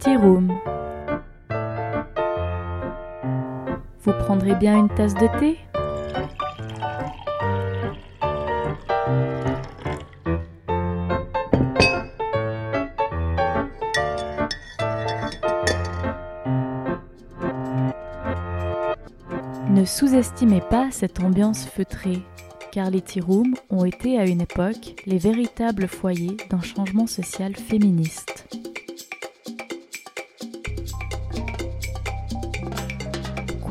Tea Room. Vous prendrez bien une tasse de thé? Ne sous-estimez pas cette ambiance feutrée, car les tea rooms ont été à une époque les véritables foyers d'un changement social féministe.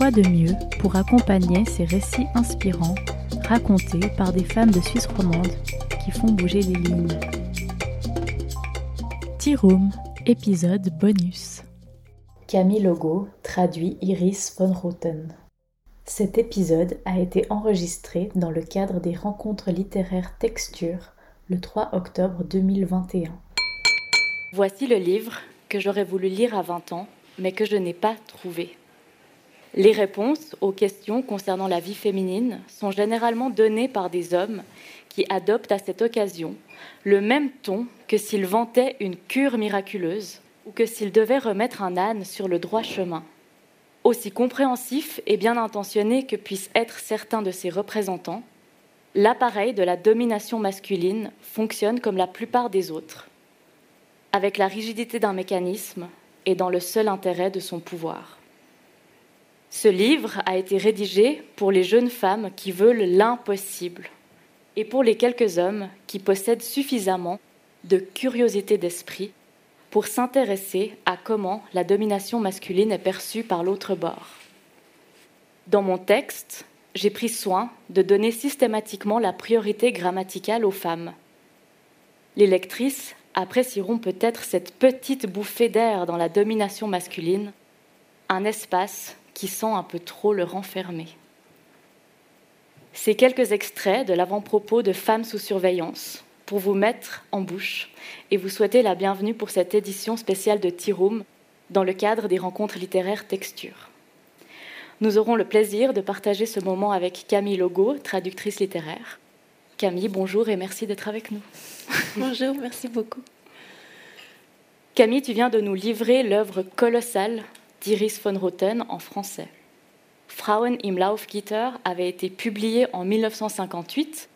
Quoi de mieux pour accompagner ces récits inspirants racontés par des femmes de Suisse romande qui font bouger les lignes? Tea Room, épisode bonus. Camille Logo traduit Iris von Roten. Cet épisode a été enregistré dans le cadre des rencontres littéraires Texture le 3 octobre 2021. Voici le livre que j'aurais voulu lire à 20 ans, mais que je n'ai pas trouvé. Les réponses aux questions concernant la vie féminine sont généralement données par des hommes qui adoptent à cette occasion le même ton que s'ils vantaient une cure miraculeuse ou que s'ils devaient remettre un âne sur le droit chemin. Aussi compréhensif et bien intentionné que puissent être certains de ses représentants, l'appareil de la domination masculine fonctionne comme la plupart des autres, avec la rigidité d'un mécanisme et dans le seul intérêt de son pouvoir. Ce livre a été rédigé pour les jeunes femmes qui veulent l'impossible et pour les quelques hommes qui possèdent suffisamment de curiosité d'esprit pour s'intéresser à comment la domination masculine est perçue par l'autre bord. Dans mon texte, j'ai pris soin de donner systématiquement la priorité grammaticale aux femmes. Les lectrices apprécieront peut-être cette petite bouffée d'air dans la domination masculine, un espace qui sent un peu trop le renfermer. Ces quelques extraits de l'avant-propos de Femmes sous surveillance pour vous mettre en bouche et vous souhaiter la bienvenue pour cette édition spéciale de Tea Room dans le cadre des rencontres littéraires Texture. Nous aurons le plaisir de partager ce moment avec Camille Logo, traductrice littéraire. Camille, bonjour et merci d'être avec nous. Bonjour, merci beaucoup. Camille, tu viens de nous livrer l'œuvre colossale d'Iris von Roten en français. Frauen im Laufgitter avait été publié en 1958,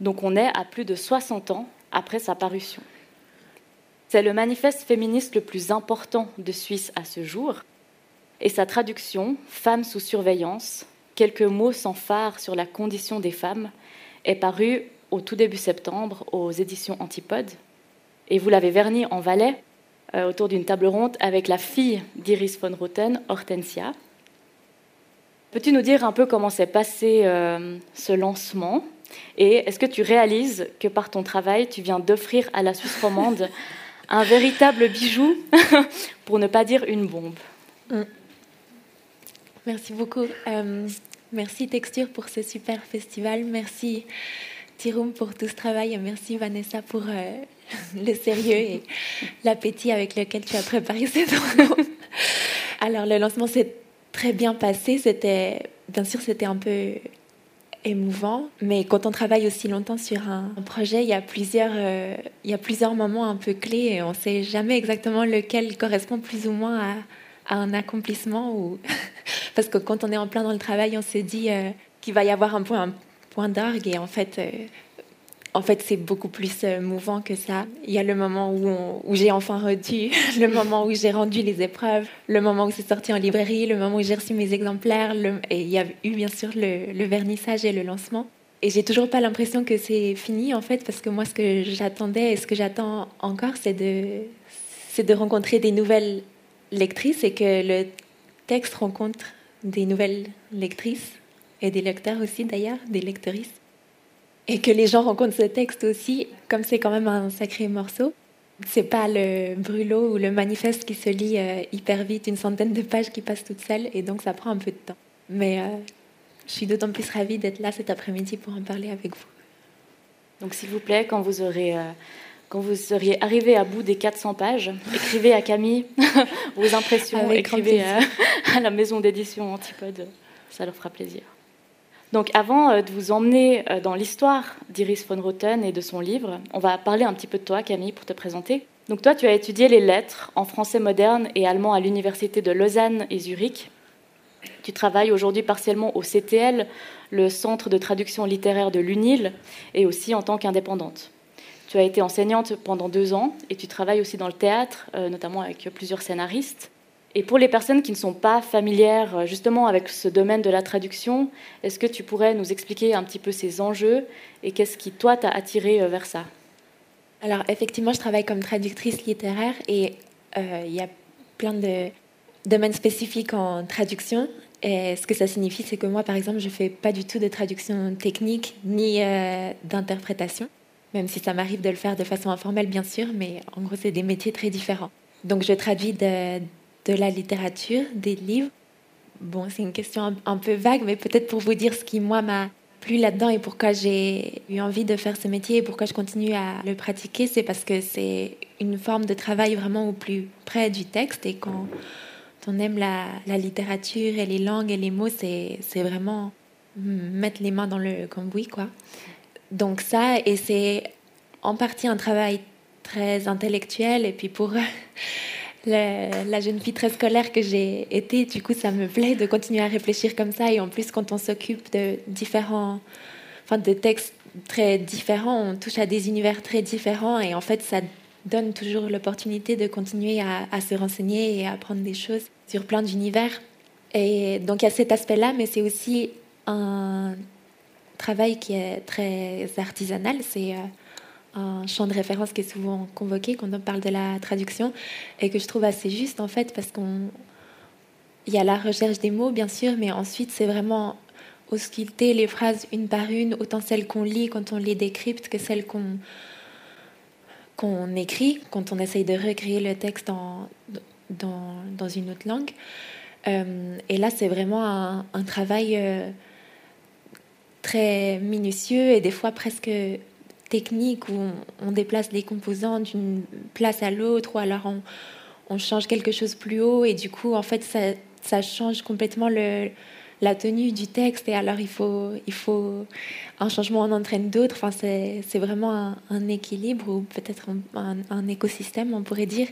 donc on est à plus de 60 ans après sa parution. C'est le manifeste féministe le plus important de Suisse à ce jour, et sa traduction, Femmes sous surveillance, quelques mots sans phare sur la condition des femmes, est parue au tout début septembre aux éditions Antipodes. Et vous l'avez verni en Valais euh, autour d'une table ronde avec la fille d'Iris von Roten, Hortensia. Peux-tu nous dire un peu comment s'est passé euh, ce lancement? Et est-ce que tu réalises que par ton travail, tu viens d'offrir à la Suisse romande un véritable bijou, pour ne pas dire une bombe? Mm. Merci beaucoup. Euh, merci Texture pour ce super festival. Merci Tirum pour tout ce travail. Et merci Vanessa pour le sérieux et l'appétit avec lequel tu as préparé cette rencontre. Alors le lancement s'est très bien passé. C'était, bien sûr, c'était un peu émouvant, mais quand on travaille aussi longtemps sur un, projet, il y a plusieurs, euh, il y a plusieurs moments un peu clés et on ne sait jamais exactement lequel correspond plus ou moins à, à un accomplissement ou parce que quand on est en plein dans le travail, on se dit euh, qu'il va y avoir un point, un point d'orgue et en fait, euh, en fait, c'est beaucoup plus euh, mouvant que ça. Il y a le moment où, j'ai enfin reçu, le moment où j'ai rendu les épreuves, le moment où c'est sorti en librairie, le moment où j'ai reçu mes exemplaires, et il y a eu bien sûr le, le vernissage et le lancement. Et j'ai toujours pas l'impression que c'est fini en fait, parce que moi, ce que j'attendais et ce que j'attends encore, c'est de, c'est de rencontrer des nouvelles lectrices et que le texte rencontre des nouvelles lectrices et des lecteurs aussi d'ailleurs, des lectrices. Et que les gens rencontrent ce texte aussi, comme c'est quand même un sacré morceau. C'est pas le brûlot ou le manifeste qui se lit euh, hyper vite, une centaine de pages qui passent toutes seules, et donc ça prend un peu de temps. Mais euh, je suis d'autant plus ravie d'être là cet après-midi pour en parler avec vous. Donc s'il vous plaît, quand vous aurez... euh, quand vous seriez arrivé à bout des 400 pages, écrivez à Camille vos impressions, Avec écrivez à, à la maison d'édition Antipode, ça leur fera plaisir. Donc avant euh, de vous emmener euh, dans l'histoire d'Iris von Roten et de son livre, on va parler un petit peu de toi Camille pour te présenter. Donc toi, tu as étudié les lettres en français moderne et allemand à l'université de Lausanne et Zurich. Tu travailles aujourd'hui partiellement au CTL, le Centre de traduction littéraire de l'UNIL, et aussi en tant qu'indépendante. Tu as été enseignante pendant deux ans et tu travailles aussi dans le théâtre, euh, notamment avec plusieurs scénaristes. Et pour les personnes qui ne sont pas familières euh, justement avec ce domaine de la traduction, est-ce que tu pourrais nous expliquer un petit peu ces enjeux et qu'est-ce qui, toi, t'a attiré euh, vers ça? Alors, effectivement, je travaille comme traductrice littéraire et il y a plein de domaines spécifiques en traduction. Et ce que ça signifie, c'est que moi, par exemple, je ne fais pas du tout de traduction technique ni d'interprétation même si ça m'arrive de le faire de façon informelle, bien sûr, mais en gros, c'est des métiers très différents. Donc, je traduis de, de la littérature, des livres. Bon, c'est une question un, peu vague, mais peut-être pour vous dire ce qui, moi, m'a plu là-dedans et pourquoi j'ai eu envie de faire ce métier et pourquoi je continue à le pratiquer, c'est parce que c'est une forme de travail vraiment au plus près du texte et quand on aime la, littérature et les langues et les mots, c'est vraiment mettre les mains dans le cambouis, quoi. Donc ça, et c'est en partie un travail très intellectuel, et puis pour la, jeune fille très scolaire que j'ai été, du coup, ça me plaît de continuer à réfléchir comme ça, et en plus, quand on s'occupe de différents, enfin, de textes très différents, on touche à des univers très différents, et en fait, ça donne toujours l'opportunité de continuer à, se renseigner et à apprendre des choses sur plein d'univers. Et donc il y a cet aspect-là, mais c'est aussi un travail qui est très artisanal. C'est euh, un champ de référence qui est souvent convoqué quand on parle de la traduction et que je trouve assez juste en fait parce qu'on il y a la recherche des mots bien sûr, mais ensuite c'est vraiment ausculter les phrases une par une, autant celles qu'on lit quand on les décrypte que celles qu'on qu'on écrit quand on essaye de recréer le texte dans, dans, dans une autre langue. Euh, et là, c'est vraiment un, un travail euh, très minutieux et des fois presque technique où on, déplace les composants d'une place à l'autre ou alors on, change quelque chose plus haut et du coup en fait ça, change complètement la tenue du texte et alors il faut, il faut un changement en entraîne d'autres. Enfin, c'est vraiment un, équilibre ou peut-être un, écosystème on pourrait dire.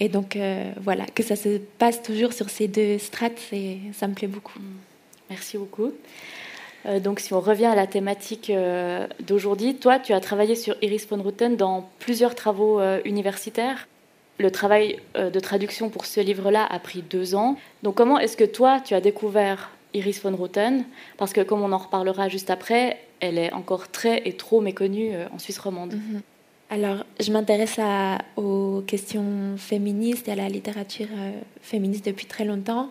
Et donc euh, voilà, que ça se passe toujours sur ces deux strates, ça me plaît beaucoup. Merci beaucoup. Euh, donc, si on revient à la thématique euh, d'aujourd'hui, toi, tu as travaillé sur Iris von Ruten dans plusieurs travaux euh, universitaires. Le travail de traduction pour ce livre-là a pris deux ans. Donc, comment est-ce que toi, tu as découvert Iris von Ruten Parce que, comme on en reparlera juste après, elle est encore très et trop méconnue en Suisse romande. Mhm. Alors, je m'intéresse aux questions féministes et à la littérature féministe depuis très longtemps.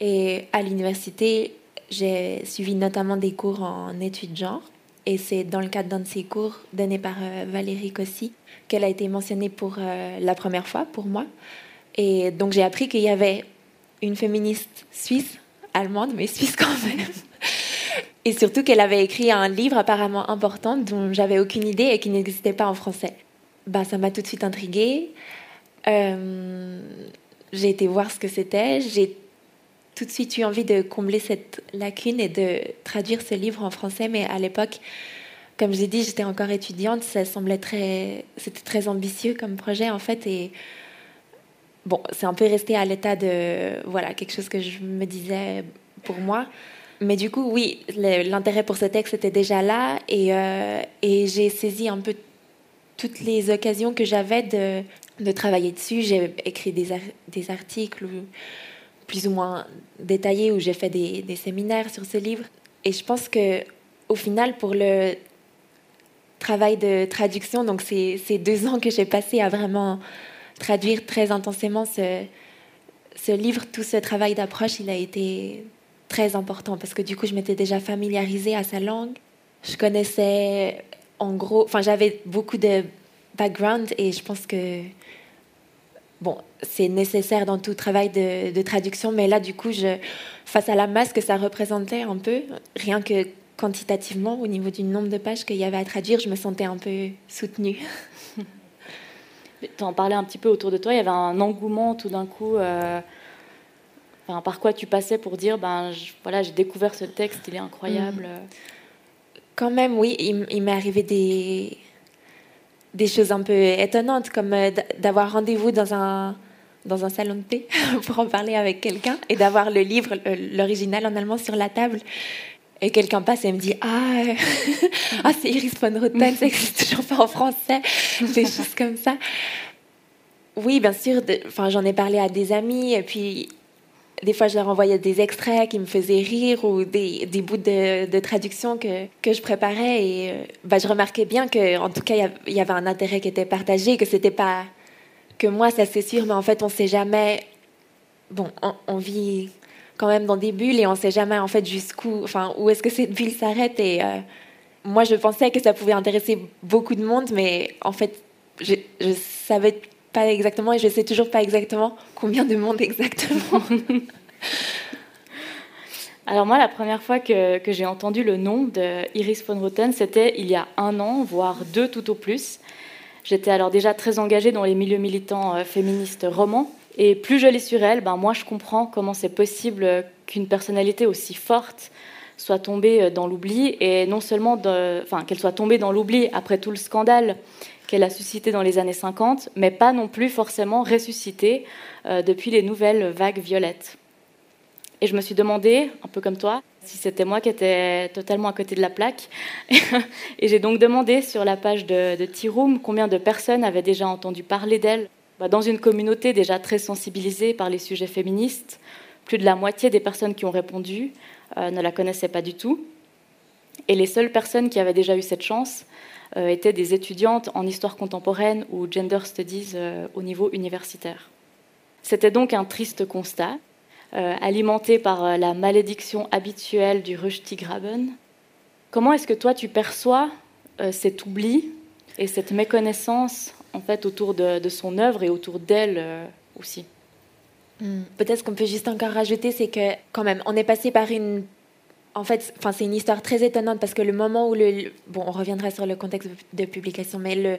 Et à l'université, j'ai suivi notamment des cours en études genre. Et c'est dans le cadre d'un de ces cours donné par euh, Valérie Cossy qu'elle a été mentionnée pour euh, la première fois pour moi. Et donc j'ai appris qu'il y avait une féministe suisse, allemande, mais suisse quand même. et surtout qu'elle avait écrit un livre apparemment important dont j'avais aucune idée et qui n'existait pas en français. Bah, ça m'a tout de suite intriguée. Euh, j'ai été voir ce que c'était. Tout de suite eu envie de combler cette lacune et de traduire ce livre en français, mais à l'époque, comme j'ai dit, j'étais encore étudiante, ça semblait très, c'était très ambitieux comme projet en fait, et bon, c'est un peu resté à l'état de, voilà, quelque chose que je me disais pour moi. Mais du coup, oui, l'intérêt pour ce texte était déjà là, et, euh, et j'ai saisi un peu toutes les occasions que j'avais de, travailler dessus. J'ai écrit des, des articles plus ou moins détaillé où j'ai fait des, séminaires sur ce livre. Et je pense que au final, pour le travail de traduction, donc ces, deux ans que j'ai passé à vraiment traduire très intensément ce livre, tout ce travail d'approche, il a été très important parce que du coup, je m'étais déjà familiarisée à sa langue. Je connaissais en gros, enfin, j'avais beaucoup de background et je pense que bon, c'est nécessaire dans tout travail de, traduction, mais là, du coup, je, face à la masse que ça représentait un peu, rien que quantitativement, au niveau du nombre de pages qu'il y avait à traduire, je me sentais un peu soutenue. tu en parlais un petit peu autour de toi, il y avait un engouement tout d'un coup. Euh, par quoi tu passais pour dire, ben voilà, j'ai découvert ce texte, il est incroyable. Quand même, oui, il m'est arrivé des, des choses un peu étonnantes, comme euh, d'avoir rendez-vous dans un, dans un salon de thé pour en parler avec quelqu'un et d'avoir le livre, l'original en allemand sur la table. Et quelqu'un passe et me dit Ah, ah c'est Iris von Rotten, ça n'existe toujours pas en français, des choses comme ça. Oui, bien sûr, j'en ai parlé à des amis et puis des fois, je leur envoyais des extraits qui me faisaient rire ou des, bouts de, traduction que, que je préparais. Et euh, bah, je remarquais bien qu'en tout cas, il y avait un intérêt qui était partagé, que c'était pas que moi, ça c'est sûr, mais en fait, on sait jamais. Bon, on, vit quand même dans des bulles et on sait jamais en fait jusqu'où, enfin, où est-ce que cette bulle s'arrête. Et euh, moi, je pensais que ça pouvait intéresser beaucoup de monde, mais en fait, je savais pas exactement et je sais toujours pas exactement combien de monde exactement. Alors moi, la première fois que, que j'ai entendu le nom de Iris von Roten, c'était il y a un an, voire deux tout au plus. J'étais alors déjà très engagée dans les milieux militants euh, féministes romans. Et plus je lis sur elle, ben moi je comprends comment c'est possible qu'une personnalité aussi forte soit tombée euh, dans l'oubli, et non seulement enfin, qu'elle soit tombée dans l'oubli après tout le scandale qu'elle a suscité dans les années 50, mais pas non plus forcément ressuscité euh, depuis les nouvelles vagues violettes. Et je me suis demandé, un peu comme toi, si c'était moi qui étais totalement à côté de la plaque. et j'ai donc demandé sur la page de, de combien de personnes avaient déjà entendu parler d'elle. Bah, dans une communauté déjà très sensibilisée par les sujets féministes, plus de la moitié des personnes qui ont répondu euh, ne la connaissaient pas du tout. Et les seules personnes qui avaient déjà eu cette chance, étaient des étudiantes en histoire contemporaine ou gender studies euh, au niveau universitaire. C'était donc un triste constat, euh, alimenté par la malédiction habituelle du Röstigraben. Comment est-ce que toi tu perçois cet oubli et cette méconnaissance en fait autour de, son œuvre et autour d'elle aussi? Hmm. Peut-être qu'on peut juste encore rajouter, c'est que quand même, on est passé par une en fait, c'est une histoire très étonnante parce que le moment où le. Bon, on reviendra sur le contexte de publication, mais le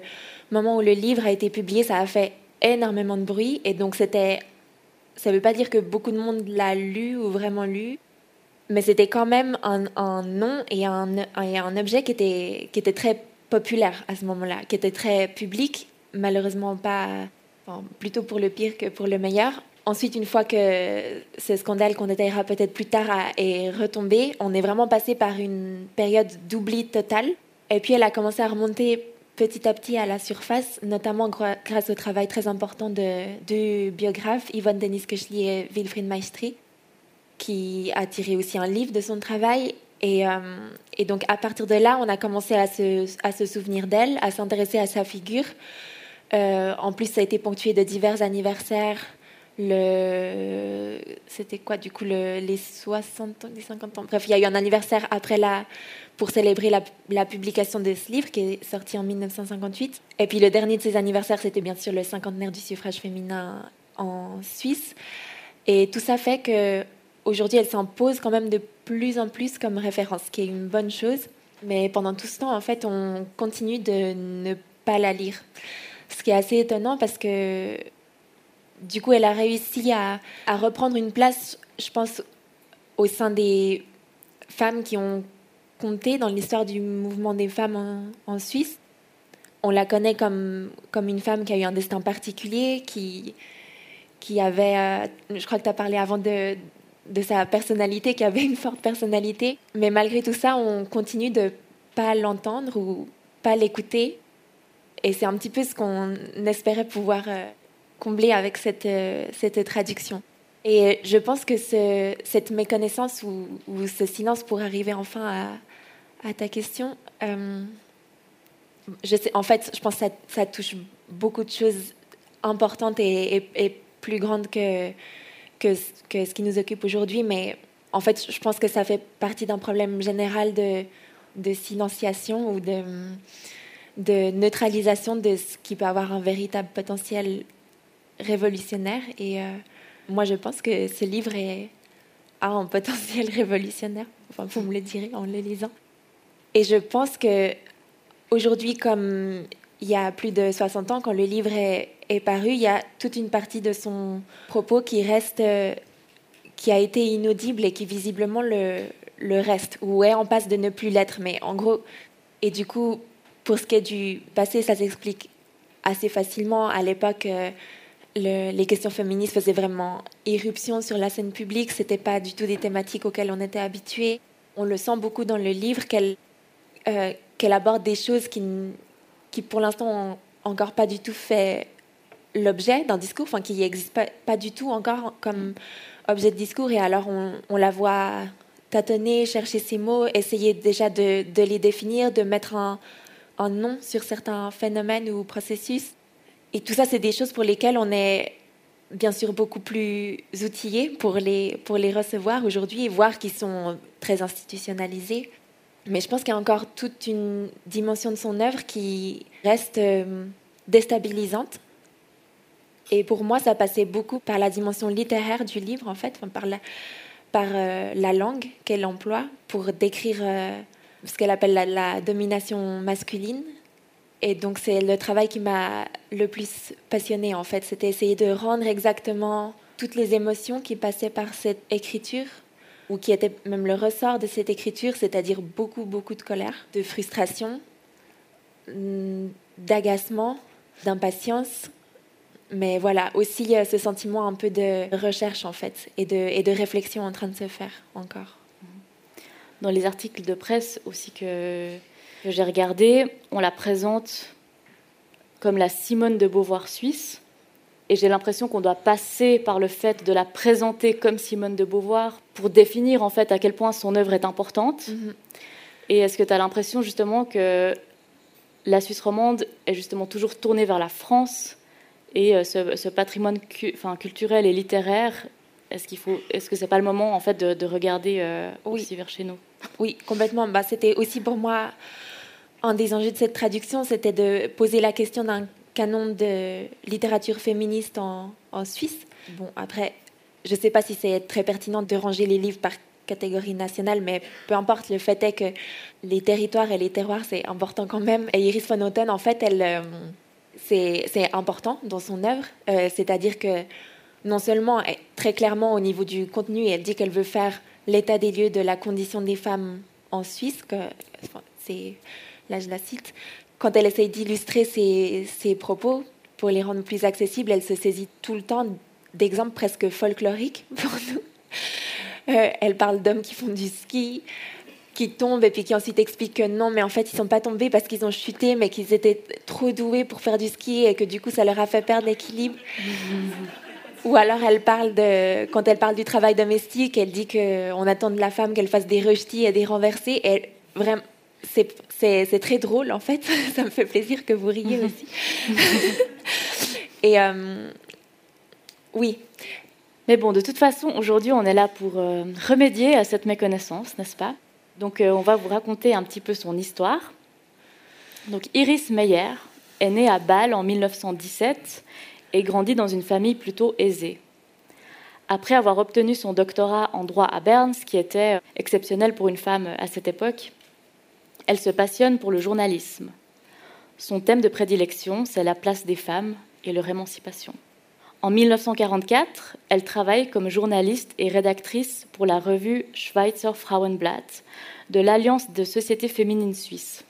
moment où le livre a été publié, ça a fait énormément de bruit. Et donc, c'était. Ça veut pas dire que beaucoup de monde l'a lu ou vraiment lu, mais c'était quand même un, nom et un, un, objet qui était, qui était très populaire à ce moment-là, qui était très public, malheureusement pas. plutôt pour le pire que pour le meilleur. Ensuite, une fois que ce scandale qu'on détaillera peut-être plus tard est retombé, on est vraiment passé par une période d'oubli total. Et puis elle a commencé à remonter petit à petit à la surface, notamment grâce au travail très important de deux biographes, Yvonne Denis Köchli et Wilfried Maestri, qui a tiré aussi un livre de son travail. Et, euh, et, donc à partir de là, on a commencé à se, à se souvenir d'elle, à s'intéresser à sa figure. Euh, en plus, ça a été ponctué de divers anniversaires c'était quoi du coup le, les 60 ans, les 50 ans? Bref il y a eu un anniversaire après la pour célébrer la, la, publication de ce livre qui est sorti en 1958 et puis le dernier de ces anniversaires c'était bien sûr le cinquantenaire du suffrage féminin en Suisse. Et tout ça fait que aujourd'hui elle s'impose quand même de plus en plus comme référence ce qui est une bonne chose. Mais pendant tout ce temps en fait on continue de ne pas la lire. Ce qui est assez étonnant parce que du coup, elle a réussi à, reprendre une place, je pense, au sein des femmes qui ont compté dans l'histoire du mouvement des femmes en, Suisse. On la connaît comme, une femme qui a eu un destin particulier, qui, avait, euh, je crois que tu as parlé avant de, de sa personnalité, qui avait une forte personnalité. Mais malgré tout ça, on continue de pas l'entendre ou pas l'écouter. Et c'est un petit peu ce qu'on espérait pouvoir euh, combler avec cette, euh, cette traduction. Et je pense que ce, cette méconnaissance ou, ce silence pour arriver enfin à, ta question, euh, je sais, en fait, je pense que ça, ça touche beaucoup de choses importantes et, plus grandes que, que, que, ce qui nous occupe aujourd'hui. Mais en fait, je pense que ça fait partie d'un problème général de, de silenciation ou de, de neutralisation de ce qui peut avoir un véritable potentiel révolutionnaire. Et euh, moi, je pense que ce livre a un potentiel révolutionnaire. Enfin, vous me le direz en le lisant. Et je pense que aujourd'hui, comme il y a plus de 60 ans, quand le livre est, paru, il y a toute une partie de son propos qui reste, euh, qui a été inaudible et qui visiblement le, le reste, ou est en passe de ne plus l'être. Mais en gros, et du coup, Pour ce qui est du passé, ça s'explique assez facilement. À l'époque, les questions féministes faisaient vraiment irruption sur la scène publique. C'était pas du tout des thématiques auxquelles on était habitué. On le sent beaucoup dans le livre qu'elle euh, aborde des choses qui, pour l'instant, ont encore pas du tout fait l'objet d'un discours, enfin qui n'existe pas, pas, du tout encore comme objet de discours. Et alors on, la voit tâtonner, chercher ses mots, essayer déjà de, les définir, de mettre un nom sur certains phénomènes ou processus. Et tout ça, c'est des choses pour lesquelles on est bien sûr beaucoup plus outillés pour les, pour les recevoir aujourd'hui et voir qu'ils sont très institutionnalisés. Mais je pense qu'il y a encore toute une dimension de son œuvre qui reste euh, déstabilisante. Et pour moi, ça passait beaucoup par la dimension littéraire du livre, en fait, par la, par, euh, la langue qu'elle emploie pour décrire euh, ce qu'elle appelle la, la, domination masculine et donc c'est le travail qui m'a le plus passionné en fait, c'était essayer de rendre exactement toutes les émotions qui passaient par cette écriture ou qui étaient même le ressort de cette écriture, c'est-à-dire beaucoup beaucoup de colère, de frustration, mm, d'agacement, d'impatience, mais voilà aussi euh, ce sentiment un peu de recherche en fait et de, et de réflexion en train de se faire encore. Dans les articles de presse aussi que que j'ai regardé, on la présente comme la Simone de Beauvoir suisse. Et j'ai l'impression qu'on doit passer par le fait de la présenter comme Simone de Beauvoir pour définir en fait à quel point son œuvre est importante. Mm-hmm. Et est-ce que tu as l'impression justement que la Suisse romande est justement toujours tournée vers la France et euh, ce, patrimoine enfin, culturel et littéraire est-ce qu'il faut, est-ce que c'est pas le moment en fait de, regarder euh, aussi vers chez nous? Oui, complètement. Bah, c'était aussi pour moi un des enjeux de cette traduction, c'était de poser la question d'un canon de littérature féministe en, Suisse. Bon, après, je ne sais pas si c'est très pertinent de ranger les livres par catégorie nationale, mais peu importe, le fait est que les territoires et les terroirs, c'est important quand même. Et Iris von Houten, en fait, elle, euh, c'est important dans son œuvre, euh, c'est-à-dire que non seulement, très clairement au niveau du contenu, elle dit qu'elle veut faire l'état des lieux de la condition des femmes en Suisse, que c'est là je la cite, quand elle essaye d'illustrer ses, ses, propos pour les rendre plus accessibles, elle se saisit tout le temps d'exemples presque folkloriques pour nous. Euh, elle parle d'hommes qui font du ski, qui tombent et puis qui ensuite expliquent que non, mais en fait ils sont pas tombés parce qu'ils ont chuté, mais qu'ils étaient trop doués pour faire du ski et que du coup ça leur a fait perdre l'équilibre. Ou alors elle parle de, quand elle parle du travail domestique, elle dit qu'on attend de la femme qu'elle fasse des rejetis et des renversés. Et vraiment, c'est très drôle en fait. Ça me fait plaisir que vous riez mhm. aussi. Et euh, oui. Mais bon, de toute façon, aujourd'hui, on est là pour euh, remédier à cette méconnaissance, n'est-ce pas? Donc, euh, on va vous raconter un petit peu son histoire. Donc, Iris Meyer est née à Bâle en 1917 et grandit dans une famille plutôt aisée. Après avoir obtenu son doctorat en droit à Berne, ce qui était exceptionnel pour une femme à cette époque, elle se passionne pour le journalisme. Son thème de prédilection, c'est la place des femmes et leur émancipation. En 1944, elle travaille comme journaliste et rédactrice pour la revue Schweizer Frauenblatt de l'Alliance de sociétés féminines suisses.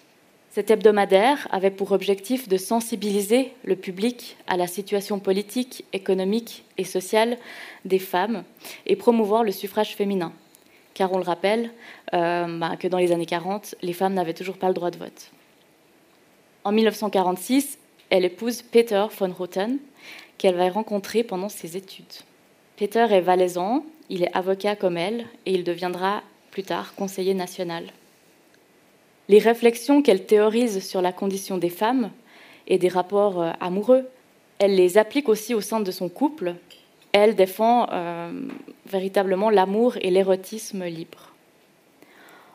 Cet hebdomadaire avait pour objectif de sensibiliser le public à la situation politique, économique et sociale des femmes et promouvoir le suffrage féminin car on le rappelle euh, bah, que dans les années 40, les femmes n'avaient toujours pas le droit de vote. En 1946, elle épouse Peter von Roten, qu'elle va rencontrer pendant ses études. Peter est valaisan, il est avocat comme elle, et il deviendra plus tard conseiller national. Les réflexions qu'elle théorise sur la condition des femmes et des rapports euh, amoureux, elle les applique aussi au sein de son couple, elle défend euh, véritablement l'amour et l'érotisme libre.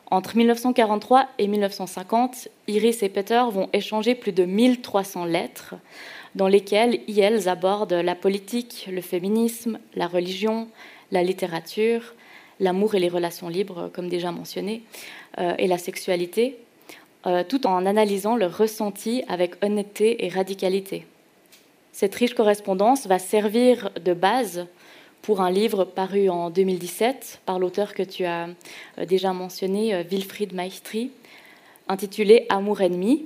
Entre 1943 et 1950, Iris et Peter vont échanger plus de 1300 lettres dans lesquelles ils abordent la politique, le féminisme, la religion, la littérature, l'amour et les relations libres, comme déjà mentionné, euh, et la sexualité, euh, tout en analysant leurs ressentis avec honnêteté et radicalité. Cette riche correspondance va servir de base pour un livre paru en 2017 par l'auteur que tu as euh, déjà mentionné, euh, Wilfried Maestri, intitulé Amour ennemi,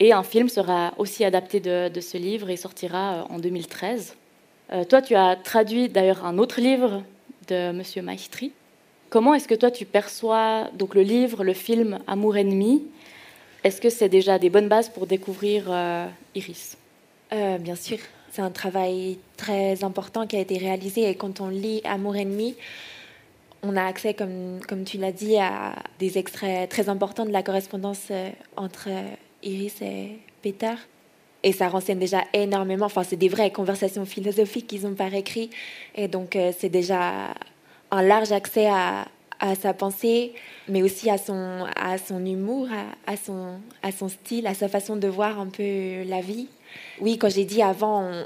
Et un film sera aussi adapté de, ce livre et sortira en 2013. toi, tu as traduit d'ailleurs un autre livre de Monsieur Maestri. Comment est-ce que toi tu perçois donc le livre, le film Amour ennemi? Est-ce que c'est déjà des bonnes bases pour découvrir Iris? Bien sûr, c'est un travail très important qui a été réalisé et quand on lit Amour ennemi, on a accès, comme, comme tu l'as dit, à des extraits très importants de la correspondance euh, entre euh, Iris et Peter. Et ça renseigne déjà énormément. Enfin, c'est des vraies conversations philosophiques qu'ils ont par écrit. Et donc, euh, c'est déjà un large accès à, à, sa pensée, mais aussi à son, à son humour, à, son, à son style, à sa façon de voir un peu la vie. Oui, quand j'ai dit avant,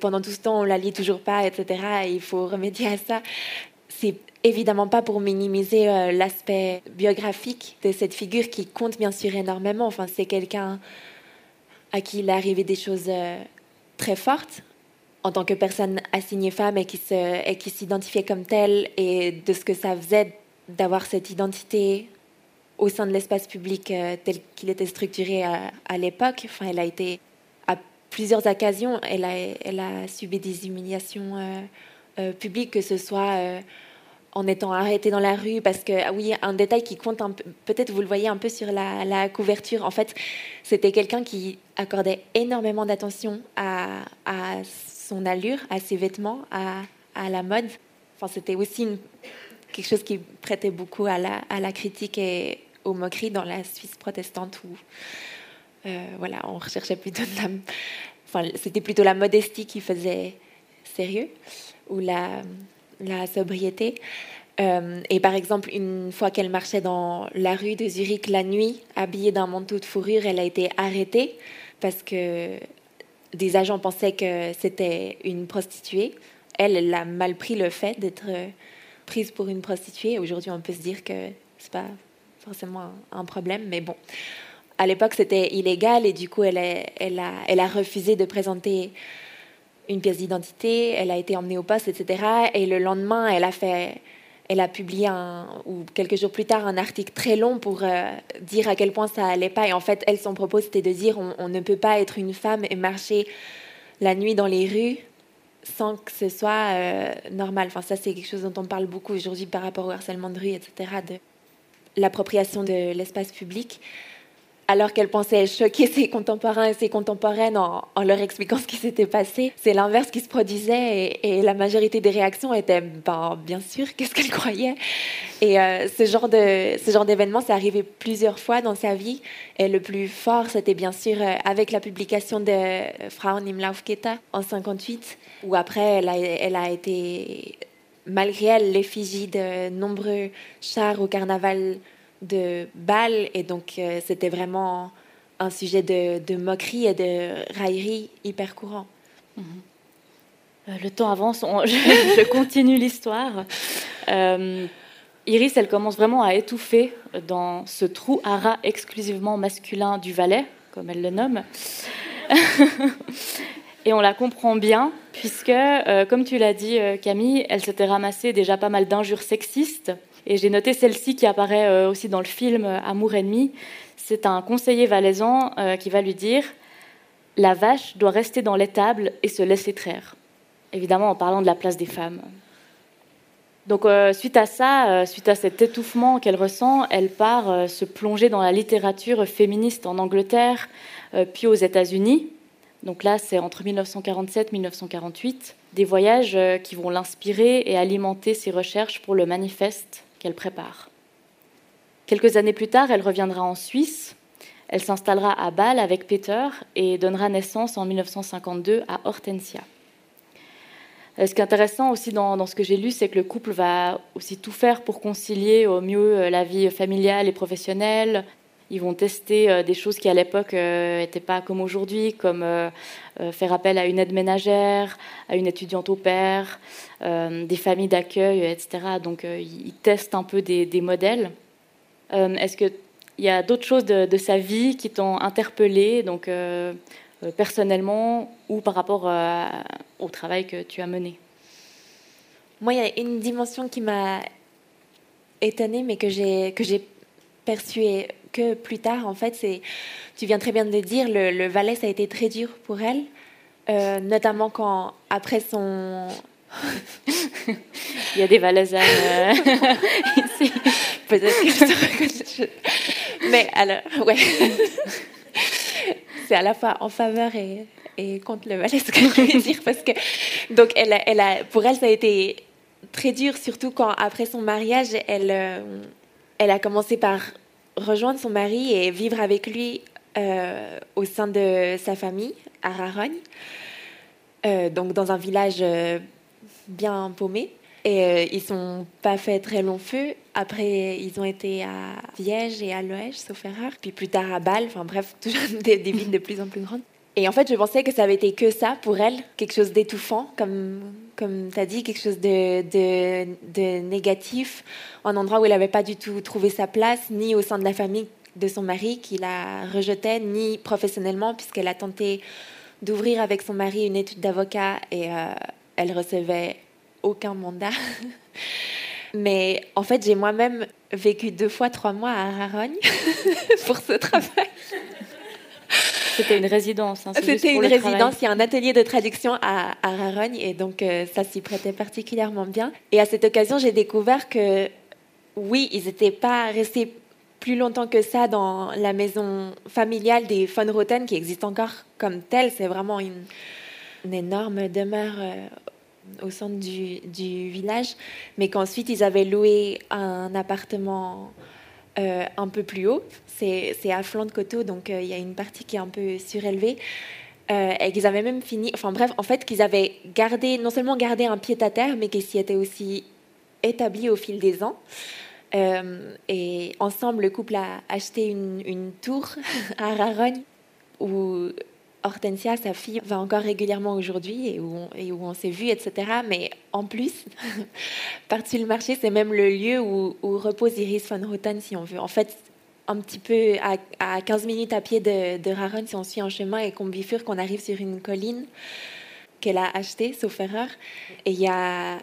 pendant tout ce temps, on la lit toujours pas, etc. il faut remédier à ça. C'est évidemment pas pour minimiser euh, l'aspect biographique de cette figure qui compte bien sûr énormément. Enfin, c'est quelqu'un à qui il est arrivé des choses euh, très fortes en tant que personne assignée femme et qui se, et qui s'identifiait comme telle et de ce que ça faisait d'avoir cette identité au sein de l'espace public euh, tel qu'il était structuré à, à l'époque. Enfin, elle a été plusieurs occasions, elle a, elle subi des humiliations publiques, que ce soit en étant arrêté dans la rue parce que ah oui un détail qui compte peut-être vous le voyez un peu sur la, couverture en fait c'était quelqu'un qui accordait énormément d'attention à, son allure à ses vêtements à, la mode. Enfin c'était aussi quelque chose qui prêtait beaucoup à la, critique et aux moqueries dans la Suisse protestante où euh, voilà on recherchait plutôt de la enfin c'était plutôt la modestie qui faisait sérieux ou la la sobriété. Euh, et par exemple, une fois qu'elle marchait dans la rue de Zurich la nuit, habillée d'un manteau de fourrure, elle a été arrêtée parce que des agents pensaient que c'était une prostituée. Elle, elle a mal pris le fait d'être prise pour une prostituée. Aujourd'hui, on peut se dire que c'est pas forcément un, problème, mais bon. À l'époque, c'était illégal et du coup, elle, a, refusé de présenter une pièce d'identité, elle a été emmenée au poste, etc. Et le lendemain, elle a publié ou quelques jours plus tard un article très long pour euh, dire à quel point ça allait pas. Et en fait, elle, son propos, c'était de dire on, ne peut pas être une femme et marcher la nuit dans les rues sans que ce soit euh, normal. Enfin, ça, c'est quelque chose dont on parle beaucoup aujourd'hui par rapport au harcèlement de rue, etc., de l'appropriation de l'espace public alors qu'elle pensait choquer ses contemporains et ses contemporaines en, leur expliquant ce qui s'était passé. C'est l'inverse qui se produisait et, la majorité des réactions étaient ben, bien sûr, qu'est-ce qu'elle croyait? Et euh, ce genre d'événement, c'est arrivé plusieurs fois dans sa vie. Et le plus fort, c'était bien sûr euh, avec la publication de Frauen im Laufketa en 58, où après elle a été malgré elle l'effigie de nombreux chars au carnaval de balles et donc euh, c'était vraiment un sujet de, moquerie et de raillerie hyper courant. Mhm. Euh, le temps avance, je, continue l'histoire. Euh, Iris, elle commence vraiment à étouffer dans ce trou à rats exclusivement masculin du Valais, comme elle le nomme. Et on la comprend bien, puisque, comme tu l'as dit, Camille, elle s'était ramassée déjà pas mal d'injures sexistes et j'ai noté celle-ci qui apparaît euh, aussi dans le film euh, Amour ennemi. C'est un conseiller valaisan euh, qui va lui dire La vache doit rester dans l'étable et se laisser traire. Évidemment en parlant de la place des femmes. Donc suite à ça, suite à cet étouffement qu'elle ressent, elle part se plonger dans la littérature féministe en Angleterre, puis aux États-Unis. Donc là, c'est entre 1947 et 1948, des voyages qui vont l'inspirer et alimenter ses recherches pour le manifeste qu'elle prépare. Quelques années plus tard, elle reviendra en Suisse. Elle s'installera à Bâle avec Peter et donnera naissance en 1952 à Hortensia. Euh, ce qui est intéressant aussi dans, ce que j'ai lu, c'est que le couple va aussi tout faire pour concilier au mieux euh, la vie familiale et professionnelle. Ils vont tester euh, des choses qui à l'époque n'étaient pas comme aujourd'hui, comme faire appel à une aide ménagère, à une étudiante au euh, des familles d'accueil, etc. Donc euh, ils testent un peu des, modèles. Euh, est-ce qu'il y a d'autres choses de, sa vie qui t'ont interpellé, donc personnellement ou par rapport au travail que tu as mené? Moi, il y a une dimension qui m'a étonnée, mais que j'ai que j'ai perçu que plus tard. En fait, c'est, tu viens très bien de le dire, le, le valet, ça a été très dur pour elle, euh, notamment quand, après son... Il y a des valaisannes euh. Peut-être que je... Mais alors, ouais. c'est à la fois en faveur et, et contre le valet, ce que je veux dire, parce que donc elle, elle a, pour elle, ça a été très dur, surtout quand après son mariage, elle, euh, elle a commencé par rejoindre son mari et vivre avec lui euh, au sein de sa famille à Rarogne, euh, donc dans un village bien paumé. Et ils sont pas fait très long feu. Après, ils ont été à Viège et à Loège, sauf erreur. Puis plus tard à Bâle. Enfin bref, toujours des, des villes de plus en plus grandes. Et en fait, je pensais que ça avait été que ça pour elle, quelque chose d'étouffant, comme, comme tu as dit, quelque chose de, de, de, négatif, un endroit où elle n'avait pas du tout trouvé sa place, ni au sein de la famille de son mari qui la rejetait, ni professionnellement, puisqu'elle a tenté d'ouvrir avec son mari une étude d'avocat et euh, elle recevait aucun mandat. Mais en fait, j'ai moi-même vécu deux fois trois mois à Rarogne pour ce travail. C'était une résidence. Hein, C'était une résidence. Il y a un atelier de traduction à, à Rarogne et donc euh, ça s'y prêtait particulièrement bien. Et à cette occasion, j'ai découvert que oui, ils n'étaient pas restés plus longtemps que ça dans la maison familiale des von Roten qui existe encore comme telle. C'est vraiment une, une, énorme demeure euh, au centre du, du village, mais qu'ensuite ils avaient loué un appartement euh, un peu plus haut. C'est à flanc de coteau, donc euh, il y a une partie qui est un peu surélevée. Euh, et qu'ils avaient même fini, enfin bref, en fait, qu'ils avaient gardé, non seulement gardé un pied à terre, mais qu'ils s'y étaient aussi établis au fil des ans. et ensemble, le couple a acheté une, une tour à Rarogne où Hortensia, sa fille, va encore régulièrement aujourd'hui et où on, et s'est vu, etc. Mais en plus, par-dessus le marché, c'est même le lieu où, repose Iris von Houten, si on veut. En fait, un petit peu à, à 15 minutes à pied de, de Raron, si on suit un chemin et qu'on bifurque, qu'on arrive sur une colline qu'elle a achetée, sauf erreur. Et il y a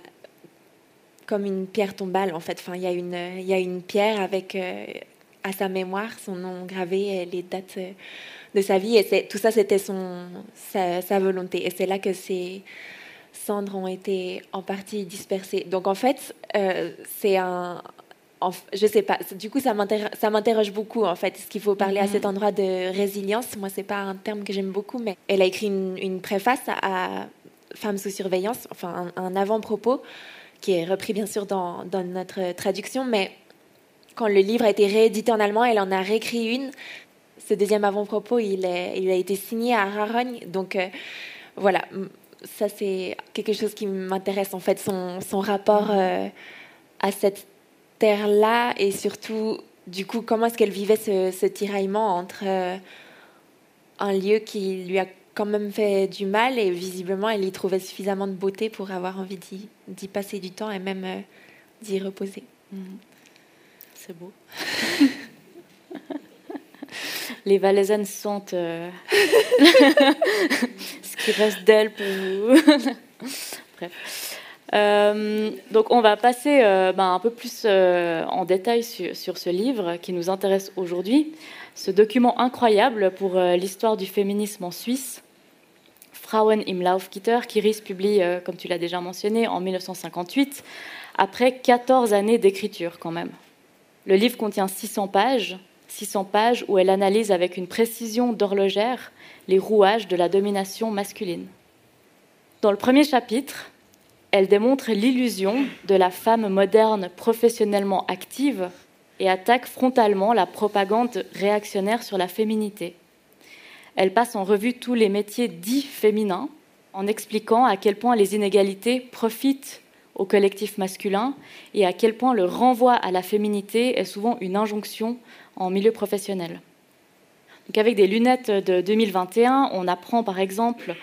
comme une pierre tombale, en fait. Enfin, il y a une, pierre avec euh, à sa mémoire son nom gravé, les dates. Euh, de sa vie. Et tout ça, c'était son, sa, sa, volonté. Et c'est là que ses cendres ont été en partie dispersées. Donc en fait, euh, c'est un... En, je sais pas. Du coup, ça m'interroge beaucoup, en fait. Est-ce qu'il faut parler à cet mm-hmm. endroit de résilience Moi, c'est pas un terme que j'aime beaucoup, mais elle a écrit une, une préface à, Femmes sous surveillance, enfin un, un avant-propos qui est repris bien sûr dans, dans, notre traduction, mais quand le livre a été réédité en allemand, elle en a réécrit une ce deuxième avant-propos, il, il, a été signé à Rarogne. Donc euh, voilà, ça c'est quelque chose qui m'intéresse en fait, son, son rapport euh, à cette terre-là et surtout, du coup, comment est-ce qu'elle vivait ce, ce, tiraillement entre euh, un lieu qui lui a quand même fait du mal et visiblement elle y trouvait suffisamment de beauté pour avoir envie d'y passer du temps et même d'y reposer. Mmh. C'est beau. les Valaisannes sentent euh, ce qui reste d'elles pour Bref. Euh, donc on va passer euh, ben, un peu plus euh, en détail sur, ce livre qui nous intéresse aujourd'hui, ce document incroyable pour l'histoire du féminisme en Suisse, Frauen im Laufgitter, qu'Iris publie, comme tu l'as déjà mentionné, en 1958, après 14 années d'écriture quand même. Le livre contient 600 pages, 600 pages où elle analyse avec une précision d'horlogère les rouages de la domination masculine. Dans le premier chapitre, elle démontre l'illusion de la femme moderne professionnellement active et attaque frontalement la propagande réactionnaire sur la féminité. Elle passe en revue tous les métiers dits féminins en expliquant à quel point les inégalités profitent au collectif masculin et à quel point le renvoi à la féminité est souvent une injonction en milieu professionnel. Donc avec des lunettes de 2021, on apprend par exemple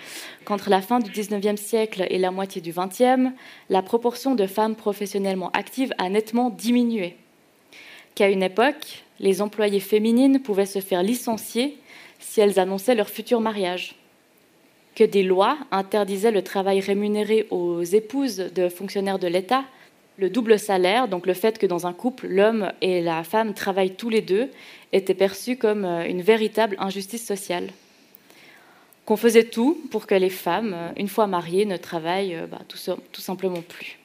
qu'entre la fin du 19e siècle et la moitié du 20e, la proportion de femmes professionnellement actives a nettement diminué. Qu'à une époque, les employées féminines pouvaient se faire licencier si elles annonçaient leur futur mariage. Que des lois interdisaient le travail rémunéré aux épouses de fonctionnaires de l'État Le double salaire, donc le fait que dans un couple, l'homme et la femme travaillent tous les deux, était perçu comme euh, une véritable injustice sociale. Qu'on faisait tout pour que les femmes, euh, une fois mariées, ne travaillent bah, tout, simplement plus.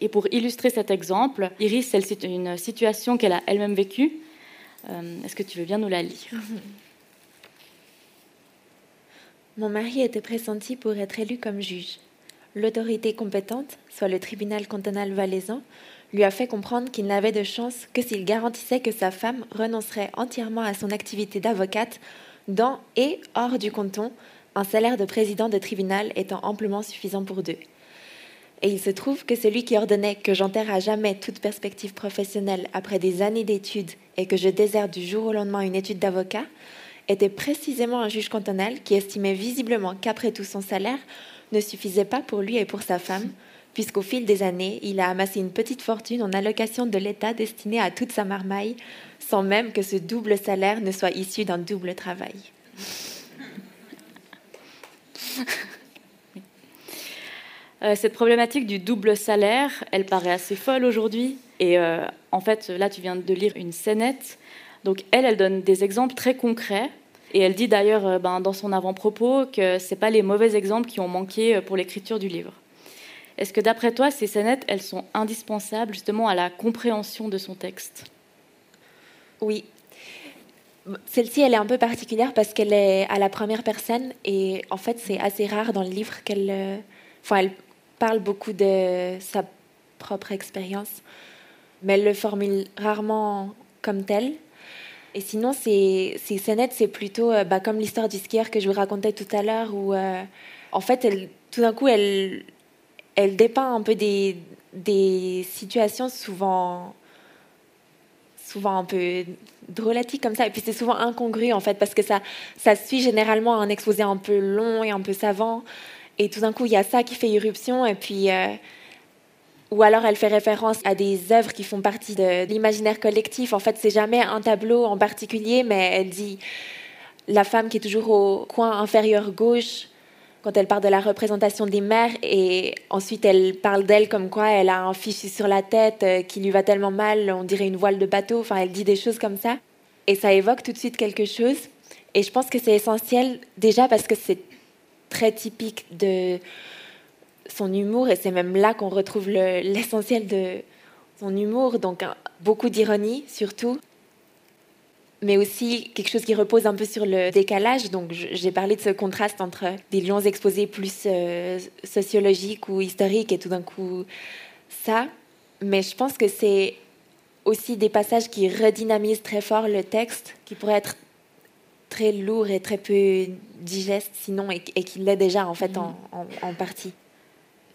Et pour illustrer cet exemple, Iris, cite une situation qu'elle a elle-même vécue. Est-ce que tu veux bien nous la lire? Mon mari était pressenti pour être élu comme juge. L'autorité compétente, soit le tribunal cantonal valaisan, lui a fait comprendre qu'il n'avait de chance que s'il garantissait que sa femme renoncerait entièrement à son activité d'avocate dans et hors du canton, un salaire de président de tribunal étant amplement suffisant pour deux. Et il se trouve que celui qui ordonnait que j'enterre à jamais toute perspective professionnelle après des années d'études et que je déserte du jour au lendemain une étude d'avocat était précisément un juge cantonal qui estimait visiblement qu'après tout son salaire ne suffisait pas pour lui et pour sa femme, puisqu'au fil des années, il a amassé une petite fortune en allocation de l'État destinée à toute sa marmaille, sans même que ce double salaire ne soit issu d'un double travail. Euh, cette problématique du double salaire, elle paraît assez folle aujourd'hui. Et euh, en fait, là, tu viens de lire une scénette donc elle, elle donne des exemples très concrets. Et elle dit d'ailleurs euh, ben, dans son avant-propos que ce pas les mauvais exemples qui ont manqué euh, pour l'écriture du livre. Est-ce que d'après toi, ces scénettes, elles sont indispensables justement à la compréhension de son texte? Oui. Celle-ci, elle est un peu particulière parce qu'elle est à la première personne et en fait, c'est assez rare dans le livre qu'elle... Euh, enfin, elle parle beaucoup de sa propre expérience, mais elle le formule rarement comme telle. Et sinon, ces, ces scénettes, c'est plutôt euh, bah, comme l'histoire du skieur que je vous racontais tout à l'heure, où euh, en fait, tout d'un coup, elle, elle dépeint un peu des, des situations souvent, souvent un peu drôlatiques comme ça. Et puis c'est souvent incongru, en fait, parce que ça, ça suit généralement un exposé un peu long et un peu savant. Et tout d'un coup, il y a ça qui fait irruption. Et puis. Euh, ou alors elle fait référence à des œuvres qui font partie de l'imaginaire collectif. En fait, c'est jamais un tableau en particulier, mais elle dit la femme qui est toujours au coin inférieur gauche quand elle parle de la représentation des mères et ensuite elle parle d'elle comme quoi elle a un fichu sur la tête euh, qui lui va tellement mal, on dirait une voile de bateau. Enfin, elle dit des choses comme ça et ça évoque tout de suite quelque chose. Et je pense que c'est essentiel déjà parce que c'est très typique de son humour, et c'est même là qu'on retrouve l'essentiel de son humour, donc beaucoup d'ironie surtout, mais aussi quelque chose qui repose un peu sur le décalage. Donc j'ai parlé de ce contraste entre des lions exposés plus euh, sociologiques ou historiques et tout d'un coup ça. Mais je pense que c'est aussi des passages qui redynamisent très fort le texte, qui pourraient être très lourds et très peu digestes sinon, et, qui l'est déjà en fait en, en partie.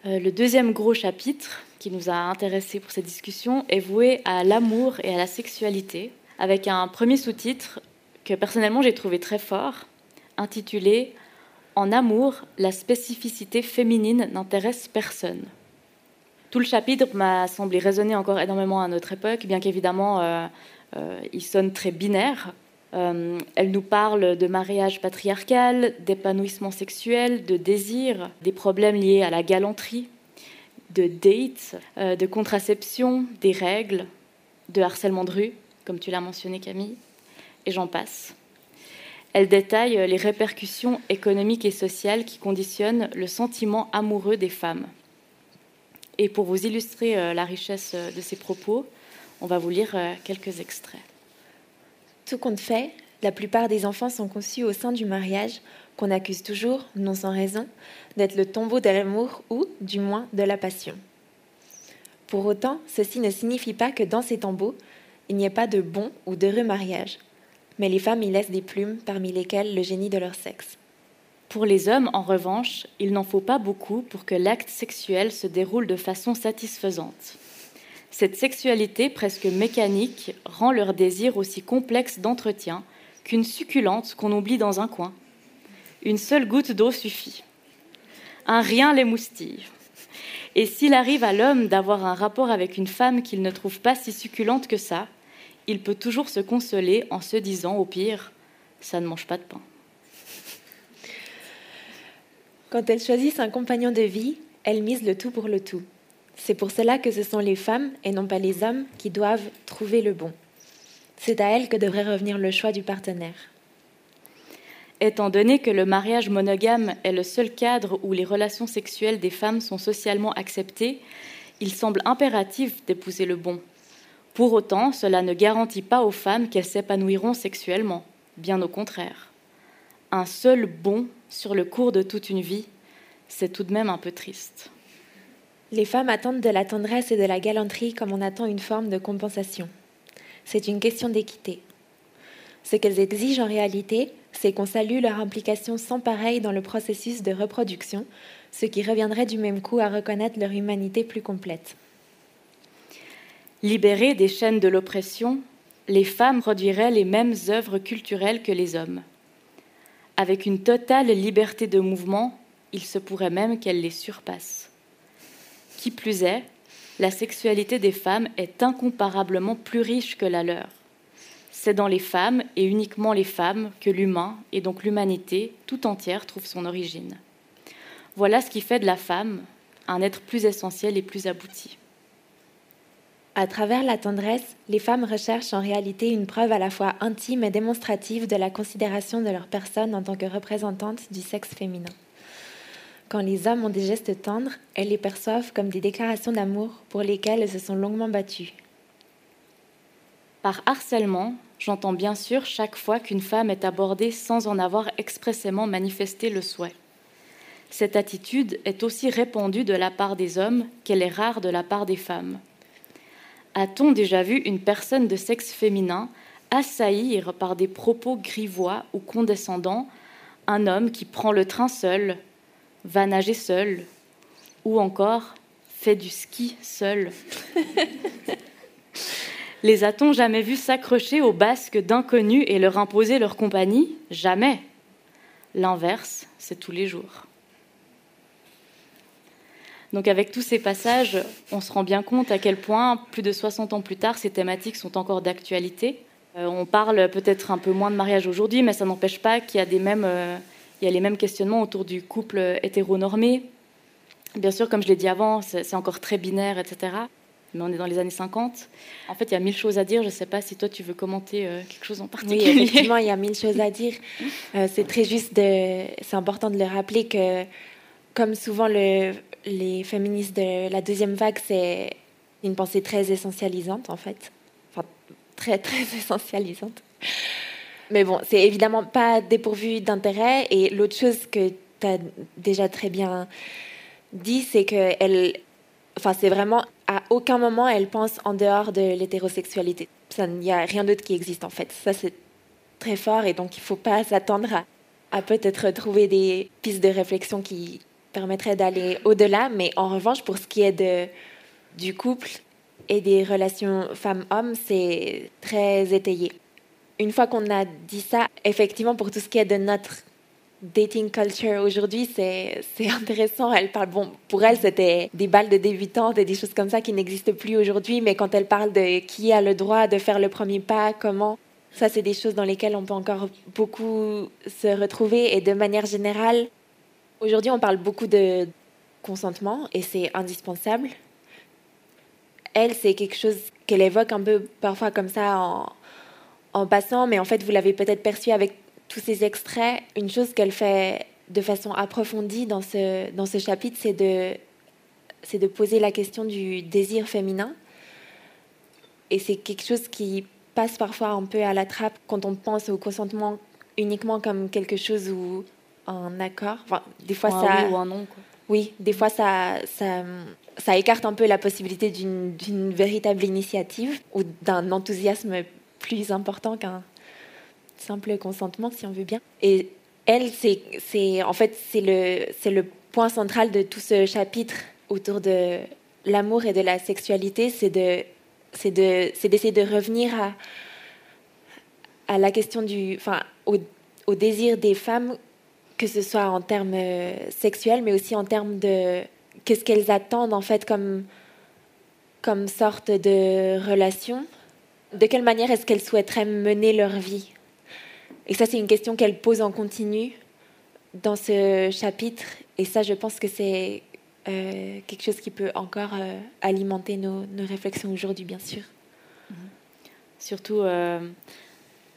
Euh, le deuxième gros chapitre qui nous a intéressés pour cette discussion est voué à l'amour et à la sexualité, avec un premier sous-titre que personnellement j'ai trouvé très fort, intitulé En amour, la spécificité féminine n'intéresse personne. Tout le chapitre m'a semblé résonner encore énormément à notre époque, bien qu'évidemment euh, euh, il sonne très binaire, euh, elle nous parle de mariage patriarcal, d'épanouissement sexuel, de désir, des problèmes liés à la galanterie, de dates, euh, de contraception, des règles, de harcèlement de rue, comme tu l'as mentionné Camille, et j'en passe. Elle détaille les répercussions économiques et sociales qui conditionnent le sentiment amoureux des femmes. Et pour vous illustrer euh, la richesse de ces propos, on va vous lire quelques extraits. Tout compte fait, la plupart des enfants sont conçus au sein du mariage, qu'on accuse toujours, non sans raison, d'être le tombeau de l'amour ou, du moins, de la passion. Pour autant, ceci ne signifie pas que dans ces tombeaux, il n'y ait pas de bon ou d'heureux mariage, mais les femmes y laissent des plumes parmi lesquelles le génie de leur sexe. Pour les hommes, en revanche, il n'en faut pas beaucoup pour que l'acte sexuel se déroule de façon satisfaisante. Cette sexualité presque mécanique rend leur désir aussi complexe d'entretien qu'une succulente qu'on oublie dans un coin. Une seule goutte d'eau suffit. Un rien les moustille. Et s'il arrive à l'homme d'avoir un rapport avec une femme qu'il ne trouve pas si succulente que ça, il peut toujours se consoler en se disant, au pire, ça ne mange pas de pain. Quand elles choisissent un compagnon de vie, elles misent le tout pour le tout. C'est pour cela que ce sont les femmes et non pas les hommes qui doivent trouver le bon. C'est à elles que devrait revenir le choix du partenaire. Étant donné que le mariage monogame est le seul cadre où les relations sexuelles des femmes sont socialement acceptées, il semble impératif d'épouser le bon. Pour autant, cela ne garantit pas aux femmes qu'elles s'épanouiront sexuellement, bien au contraire. Un seul bon sur le cours de toute une vie, c'est tout de même un peu triste. Les femmes attendent de la tendresse et de la galanterie comme on attend une forme de compensation. C'est une question d'équité. Ce qu'elles exigent en réalité, c'est qu'on salue leur implication sans pareil dans le processus de reproduction, ce qui reviendrait du même coup à reconnaître leur humanité plus complète. Libérées des chaînes de l'oppression, les femmes produiraient les mêmes œuvres culturelles que les hommes. Avec une totale liberté de mouvement, il se pourrait même qu'elles les surpassent. Qui plus est, la sexualité des femmes est incomparablement plus riche que la leur. C'est dans les femmes et uniquement les femmes que l'humain et donc l'humanité tout entière trouve son origine. Voilà ce qui fait de la femme un être plus essentiel et plus abouti. À travers la tendresse, les femmes recherchent en réalité une preuve à la fois intime et démonstrative de la considération de leur personne en tant que représentante du sexe féminin. Quand les hommes ont des gestes tendres, elles les perçoivent comme des déclarations d'amour pour lesquelles elles se sont longuement battues. Par harcèlement, j'entends bien sûr chaque fois qu'une femme est abordée sans en avoir expressément manifesté le souhait. Cette attitude est aussi répandue de la part des hommes qu'elle est rare de la part des femmes. A-t-on déjà vu une personne de sexe féminin assaillir par des propos grivois ou condescendants un homme qui prend le train seul, va nager seul, ou encore fait du ski seul. Les a-t-on jamais vus s'accrocher aux basques d'inconnus et leur imposer leur compagnie? Jamais. L'inverse, c'est tous les jours. Donc avec tous ces passages, on se rend bien compte à quel point, plus de 60 ans plus tard, ces thématiques sont encore d'actualité. Euh, on parle peut-être un peu moins de mariage aujourd'hui, mais ça n'empêche pas qu'il y a des mêmes... Euh, il y a les mêmes questionnements autour du couple hétéronormé. Bien sûr, comme je l'ai dit avant, c'est encore très binaire, etc. Mais on est dans les années 50. En fait, il y a mille choses à dire. Je ne sais pas si toi, tu veux commenter euh, quelque chose en particulier. Oui, effectivement, il y a mille choses à dire. Euh, c'est très juste, de... c'est important de le rappeler que, comme souvent le... les féministes de la deuxième vague, c'est une pensée très essentialisante, en fait. Enfin, très, très essentialisante. Mais bon, c'est évidemment pas dépourvu d'intérêt. Et l'autre chose que tu as déjà très bien dit, c'est que elle, enfin, c'est vraiment à aucun moment elle pense en dehors de l'hétérosexualité. Il n'y a rien d'autre qui existe en fait. Ça, c'est très fort et donc il ne faut pas s'attendre à, peut-être trouver des pistes de réflexion qui permettraient d'aller au-delà. Mais en revanche, pour ce qui est de, du couple et des relations femmes-hommes, c'est très étayé une fois qu'on a dit ça, effectivement, pour tout ce qui est de notre dating culture aujourd'hui, c'est intéressant. Elle parle, bon, pour elle, c'était des balles de débutantes et des choses comme ça qui n'existent plus aujourd'hui, mais quand elle parle de qui a le droit de faire le premier pas, comment, ça, c'est des choses dans lesquelles on peut encore beaucoup se retrouver. Et de manière générale, aujourd'hui, on parle beaucoup de consentement et c'est indispensable. Elle, c'est quelque chose qu'elle évoque un peu parfois comme ça en, en passant, mais en fait, vous l'avez peut-être perçu avec tous ces extraits, une chose qu'elle fait de façon approfondie dans ce, dans ce chapitre, c'est de, c'est de poser la question du désir féminin. Et c'est quelque chose qui passe parfois un peu à la trappe quand on pense au consentement uniquement comme quelque chose ou un accord. Enfin, des fois, ça. Oui ou un non, quoi. Oui, des fois, ça, ça, ça écarte un peu la possibilité d'une, d'une véritable initiative ou d'un enthousiasme plus important qu'un simple consentement, si on veut bien. Et elle, c'est, en fait, c'est le, le point central de tout ce chapitre autour de l'amour et de la sexualité, c'est de, c'est d'essayer de revenir à, à la question du, enfin, au, au désir des femmes, que ce soit en termes euh, sexuels, mais aussi en termes de qu'est-ce qu'elles attendent en fait comme, comme sorte de relation de quelle manière est-ce qu'elles souhaiteraient mener leur vie? Et ça, c'est une question qu'elle pose en continu dans ce chapitre. Et ça, je pense que c'est quelque chose qui peut encore alimenter nos, nos réflexions aujourd'hui, bien sûr. Mhm. Surtout,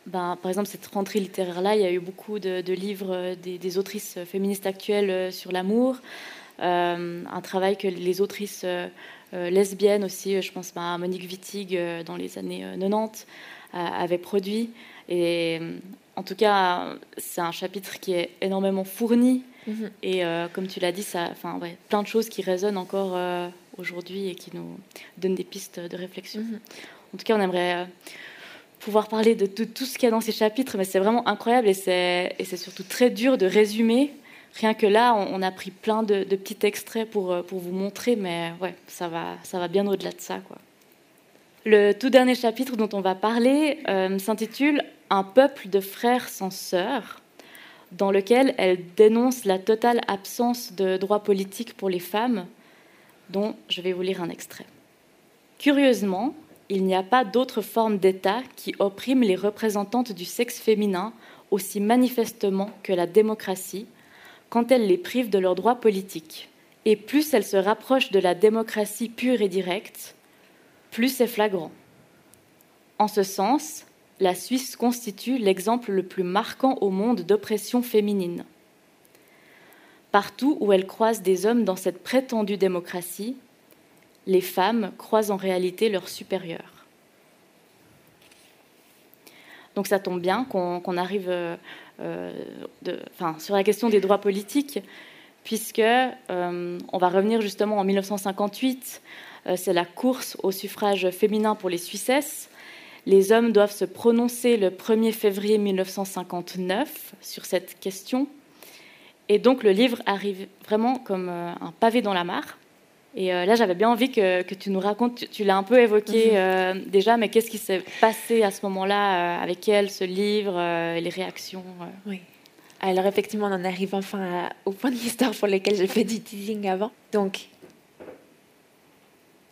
ben, par exemple, cette rentrée littéraire-là, il y a eu beaucoup de, livres des, autrices féministes actuelles sur l'amour, un travail que les autrices lesbiennes aussi, je pense à Monique Wittig dans les années 90, avaient produit. Et en tout cas, c'est un chapitre qui est énormément fourni. Mhm. Et euh, comme tu l'as dit, ça, enfin, ouais, plein de choses qui résonnent encore euh, aujourd'hui et qui nous donnent des pistes de réflexion. Mhm. En tout cas, on aimerait euh, pouvoir parler de, tout ce qu'il y a dans ces chapitres, mais c'est vraiment incroyable et c'est, et c'est surtout très dur de résumer. Rien que là, on, a pris plein de, petits extraits pour, pour vous montrer, mais ouais, ça va, bien au-delà de ça. Le tout dernier chapitre dont on va parler s'intitule un peuple de frères sans sœurs, dans lequel elle dénonce la totale absence de droits politiques pour les femmes, dont je vais vous lire un extrait. Curieusement, il n'y a pas d'autre forme d'État qui opprime les représentantes du sexe féminin aussi manifestement que la démocratie, quand elle les prive de leurs droits politiques. Et plus elle se rapproche de la démocratie pure et directe, plus c'est flagrant. En ce sens, la Suisse constitue l'exemple le plus marquant au monde d'oppression féminine. Partout où elle croise des hommes dans cette prétendue démocratie, les femmes croisent en réalité leurs supérieurs. Donc ça tombe bien qu'on arrive euh, sur la question des droits politiques, puisque euh, on va revenir justement en 1958, euh, c'est la course au suffrage féminin pour les Suissesses, les hommes doivent se prononcer le 1er février 1959 sur cette question. Et donc le livre arrive vraiment comme un pavé dans la mare. Et euh, là, j'avais bien envie que, tu nous racontes, tu, l'as un peu évoqué mhm. euh, déjà, mais qu'est-ce qui s'est passé à ce moment-là avec elle, ce livre, les réactions Oui. Alors effectivement, on en arrive enfin au point de l'histoire pour lequel j'ai fait du teasing avant. Donc,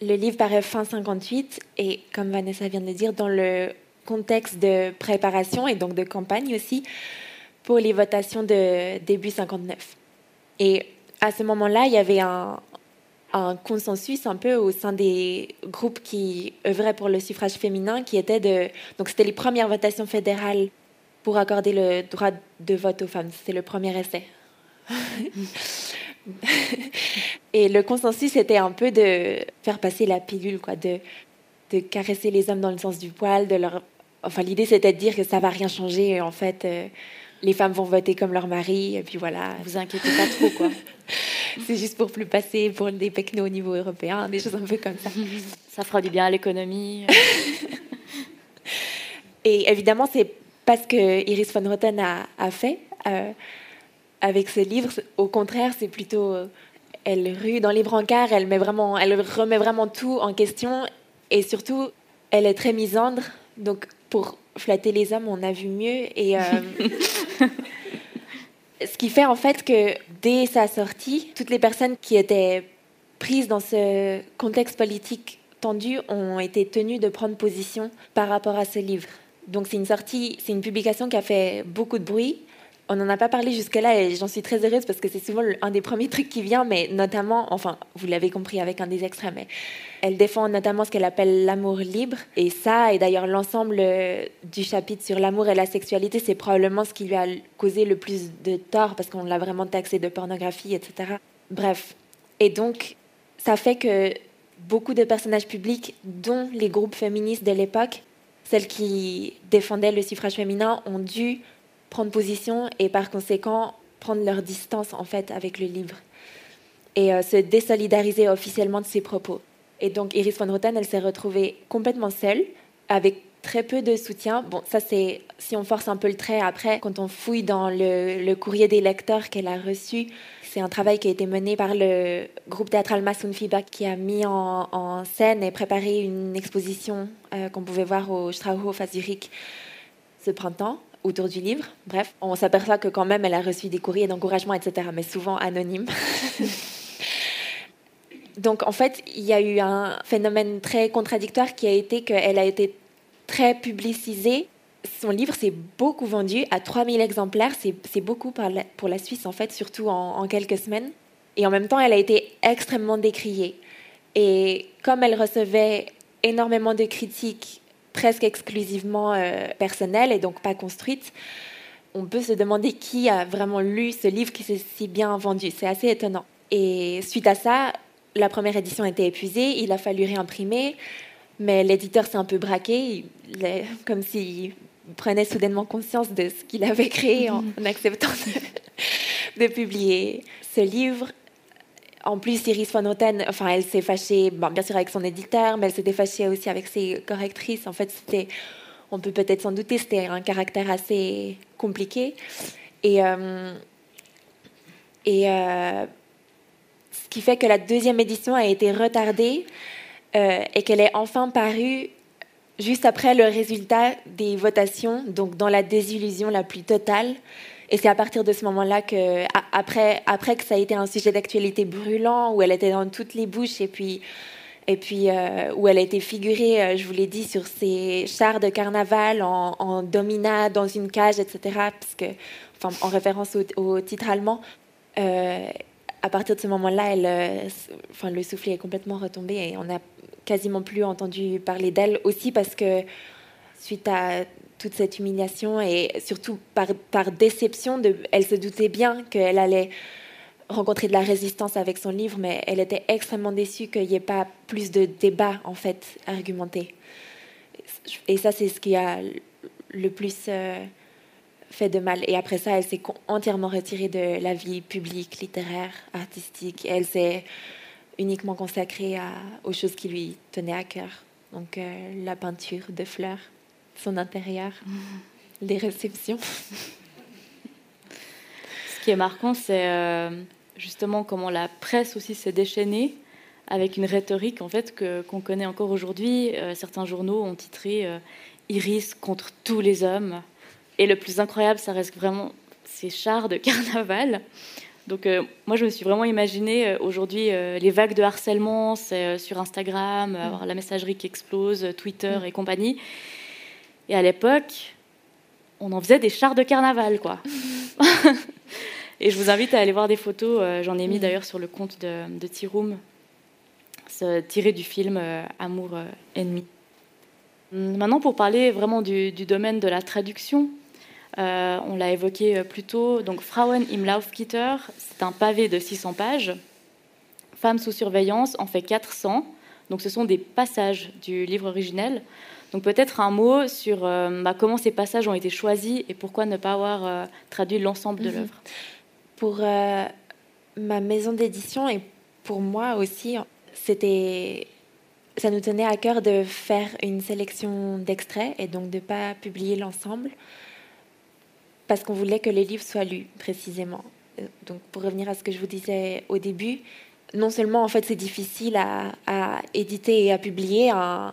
le livre paraît fin 58 et, comme Vanessa vient de le dire, dans le contexte de préparation et donc de campagne aussi pour les votations de début 59. Et à ce moment-là, il y avait un, consensus un peu au sein des groupes qui œuvraient pour le suffrage féminin, qui était de... Donc c'était les premières votations fédérales pour accorder le droit de vote aux femmes. C'était le premier essai. et le consensus était un peu de faire passer la pilule, quoi, de, de caresser les hommes dans le sens du poil, de leur... Enfin, l'idée c'était de dire que ça va rien changer, en fait, euh, les femmes vont voter comme leur mari, et puis voilà. Vous inquiétez pas trop, quoi. c'est juste pour plus passer pour des pecnos au niveau européen, des choses un peu comme ça. ça fera du bien à l'économie. et évidemment, c'est pas ce que Iris von Roten a, a fait. Euh, avec ce livre. Au contraire, c'est plutôt euh, elle rue dans les brancards, elle met vraiment, elle remet vraiment tout en question et surtout, elle est très misandre. Donc, pour flatter les hommes, on a vu mieux et euh, ce qui fait en fait que dès sa sortie, toutes les personnes qui étaient prises dans ce contexte politique tendu ont été tenues de prendre position par rapport à ce livre. Donc c'est une sortie, c'est une publication qui a fait beaucoup de bruit on n'en a pas parlé jusque-là et j'en suis très heureuse parce que c'est souvent un des premiers trucs qui vient, mais notamment, enfin, vous l'avez compris avec un des extraits, mais elle défend notamment ce qu'elle appelle l'amour libre. Et ça, et d'ailleurs l'ensemble euh, du chapitre sur l'amour et la sexualité, c'est probablement ce qui lui a causé le plus de tort parce qu'on l'a vraiment taxé de pornographie, etc. Bref. Et donc, ça fait que beaucoup de personnages publics, dont les groupes féministes de l'époque, celles qui défendaient le suffrage féminin, ont dû prendre position et par conséquent prendre leur distance en fait avec le livre et euh, se désolidariser officiellement de ses propos. Et donc Iris von Roten, elle s'est retrouvée complètement seule, avec très peu de soutien. Bon, ça c'est si on force un peu le trait après, quand on fouille dans le, courrier des lecteurs qu'elle a reçu, c'est un travail qui a été mené par le groupe théâtral Massoun Feedback qui a mis en, scène et préparé une exposition euh, qu'on pouvait voir au Strauhof à Zurich ce printemps autour du livre. Bref, on s'aperçoit que quand même elle a reçu des courriers d'encouragement, etc., mais souvent anonymes. Donc en fait, il y a eu un phénomène très contradictoire qui a été qu'elle a été très publicisée. Son livre s'est beaucoup vendu à 3000 exemplaires, c'est beaucoup pour la Suisse en fait, surtout en, quelques semaines. Et en même temps, elle a été extrêmement décriée. Et comme elle recevait énormément de critiques presque exclusivement euh, personnelles et donc pas construites, on peut se demander qui a vraiment lu ce livre qui s'est si bien vendu. C'est assez étonnant. Et suite à ça, la première édition été épuisée, il a fallu réimprimer, mais l'éditeur s'est un peu braqué, comme s'il prenait soudainement conscience de ce qu'il avait créé en, acceptant de, publier ce livre. En plus, Iris von Houten, enfin, elle s'est fâchée, bien sûr avec son éditeur, mais elle s'était fâchée aussi avec ses correctrices. En fait, c'était, on peut peut-être s'en douter, c'était un caractère assez compliqué. Et, euh, et euh, ce qui fait que la deuxième édition a été retardée euh, et qu'elle est enfin parue juste après le résultat des votations, donc dans la désillusion la plus totale. Et c'est à partir de ce moment-là que, après, après que ça a été un sujet d'actualité brûlant, où elle était dans toutes les bouches, et puis, et puis euh, où elle a été figurée, euh, je vous l'ai dit, sur ces chars de carnaval en, en, domina dans une cage, etc., parce en référence au, titre allemand. Euh, à partir de ce moment-là, le soufflet est complètement retombé et on n'a quasiment plus entendu parler d'elle aussi parce que suite à toute cette humiliation et surtout par, déception, elle se doutait bien qu'elle allait rencontrer de la résistance avec son livre, mais elle était extrêmement déçue qu'il n'y ait pas plus de débats en fait argumentés. Et ça, c'est ce qui a le plus euh, fait de mal. Et après ça, elle s'est entièrement retirée de la vie publique, littéraire, artistique. elle s'est uniquement consacrée aux choses qui lui tenaient à cœur. Donc euh, la peinture de fleurs son intérieur, les réceptions. Ce qui est marquant, c'est euh, justement comment la presse aussi s'est déchaînée avec une rhétorique en fait que qu'on connaît encore aujourd'hui. Euh, certains journaux ont titré euh, Iris contre tous les hommes. Et le plus incroyable, ça reste vraiment ces chars de carnaval. Donc moi, je me suis vraiment imaginé aujourd'hui les vagues de harcèlement sur Instagram, avoir la messagerie qui explose, Twitter et compagnie. Et à l'époque, on en faisait des chars de carnaval, quoi. et je vous invite à aller voir des photos. Euh, j'en ai mis d'ailleurs sur le compte de, de T-Room, tiré du film euh, Amour euh, ennemi. Hum, maintenant, pour parler vraiment du, domaine de la traduction, on l'a évoqué plus tôt. Donc, Frauen im Laufgitter, c'est un pavé de 600 pages. Femmes sous surveillance en fait 400. Donc, ce sont des passages du livre originel. Donc peut-être un mot sur euh, bah, comment ces passages ont été choisis et pourquoi ne pas avoir euh, traduit l'ensemble de mhm. l'œuvre. Pour euh, ma maison d'édition et pour moi aussi, c'était ça nous tenait à cœur de faire une sélection d'extraits et donc de ne pas publier l'ensemble parce qu'on voulait que les livres soient lus précisément. Donc pour revenir à ce que je vous disais au début, non seulement en fait c'est difficile à, éditer et à publier un,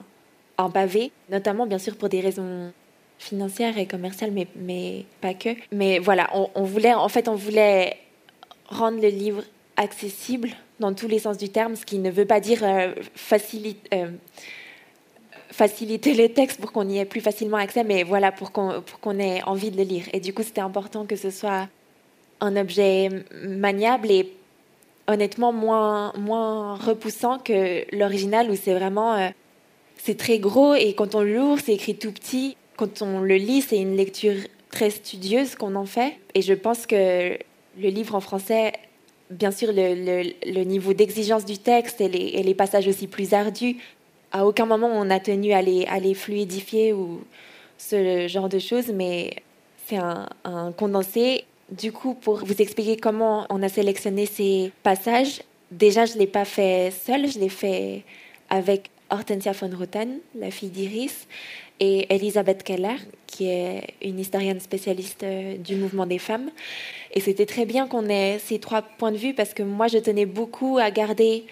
en pavé, notamment bien sûr pour des raisons financières et commerciales, mais, pas que. Mais voilà, on, voulait, en fait, on voulait rendre le livre accessible dans tous les sens du terme, ce qui ne veut pas dire euh, euh, faciliter les textes pour qu'on y ait plus facilement accès, mais voilà, pour qu'on qu'on ait envie de le lire. Et du coup, c'était important que ce soit un objet maniable et honnêtement moins, moins repoussant que l'original où c'est vraiment... Euh, c'est très gros et quand on l'ouvre, c'est écrit tout petit. Quand on le lit, c'est une lecture très studieuse qu'on en fait. Et je pense que le livre en français, bien sûr, le, niveau d'exigence du texte et les, passages aussi plus ardus, à aucun moment on a tenu à les, à les fluidifier ou ce genre de choses, mais c'est un, un condensé. Du coup, pour vous expliquer comment on a sélectionné ces passages, déjà, je ne l'ai pas fait seule, je l'ai fait avec Hortensia von Rutten, la fille d'Iris, et Elisabeth Keller, qui est une historienne spécialiste euh, du mouvement des femmes. Et c'était très bien qu'on ait ces trois points de vue parce que moi, je tenais beaucoup à garder.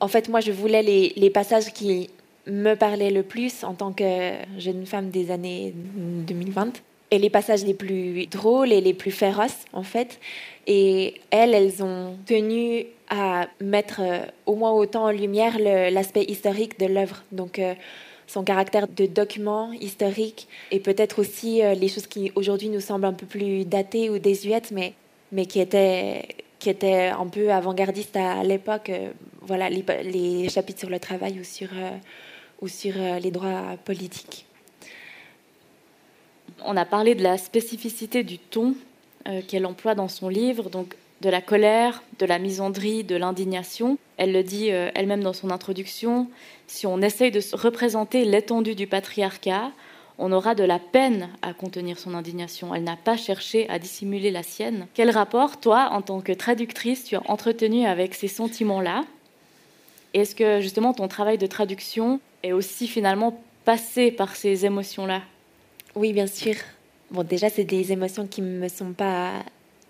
En fait, moi, je voulais les, les passages qui me parlaient le plus en tant que jeune femme des années 2020 les passages les plus drôles et les plus féroces en fait. Et elles, elles ont tenu à mettre euh, au moins autant en lumière l'aspect historique de l'œuvre. Donc, euh, son caractère de document historique et peut-être aussi euh, les choses qui aujourd'hui nous semblent un peu plus datées ou désuètes, mais, mais qui étaient qui était un peu avant-gardiste à l'époque. voilà, les, les, chapitres sur le travail ou sur, ou sur les droits politiques. On a parlé de la spécificité du ton qu'elle emploie dans son livre, donc de la colère, de la misandrie, de l'indignation. Elle le dit elle-même dans son introduction, si on essaye de représenter l'étendue du patriarcat, on aura de la peine à contenir son indignation. Elle n'a pas cherché à dissimuler la sienne. Quel rapport, toi, en tant que traductrice, tu as entretenu avec ces sentiments-là? Est-ce que justement ton travail de traduction est aussi finalement passé par ces émotions-là? Oui, bien sûr. Bon, déjà, c'est des émotions qui ne me sont pas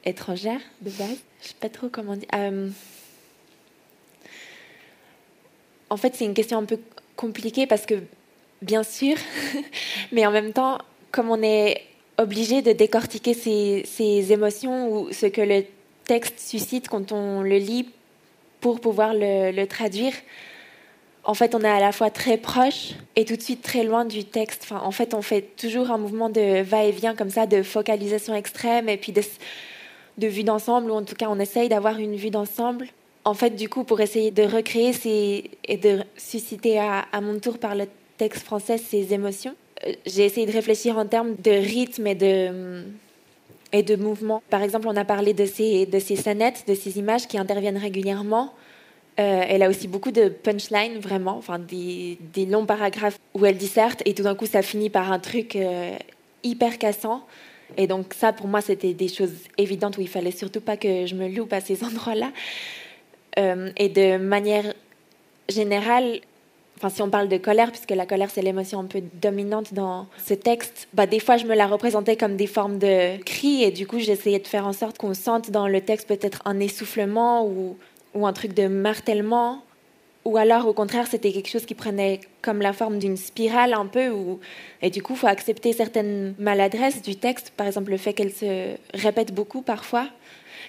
étrangères de base. Je sais pas trop comment dire. Euh, en fait, c'est une question un peu compliquée parce que bien sûr, mais en même temps, comme on est obligé de décortiquer ces, émotions ou ce que le texte suscite quand on le lit pour pouvoir le, traduire, en fait, on est à la fois très proche et tout de suite très loin du texte. En fait, on fait toujours un mouvement de va-et-vient comme ça, de focalisation extrême et puis de, vue d'ensemble, ou en tout cas, on essaye d'avoir une vue d'ensemble. En fait, du coup, pour essayer de recréer et de susciter à, mon tour par le texte français ces émotions. Euh, j'ai essayé de réfléchir en termes de rythme et de, mouvement. Par exemple, on a parlé de ces, de de ces images qui interviennent régulièrement. Euh, elle a aussi beaucoup de punchlines, vraiment, enfin des, longs paragraphes où elle disserte et tout d'un coup ça finit par un truc euh, hyper cassant. Et donc ça, pour moi, c'était des choses évidentes où il fallait surtout pas que je me loupe à ces endroits-là. et de manière générale, enfin si on parle de colère, puisque la colère c'est l'émotion un peu dominante dans ce texte, bah, des fois je me la représentais comme des formes de cris et du coup j'essayais de faire en sorte qu'on sente dans le texte peut-être un essoufflement ou, ou un truc de martèlement. Ou alors, au contraire, c'était quelque chose qui prenait comme la forme d'une spirale un peu, où... et du coup, faut accepter certaines maladresses du texte, par exemple le fait qu'elle se répète beaucoup parfois.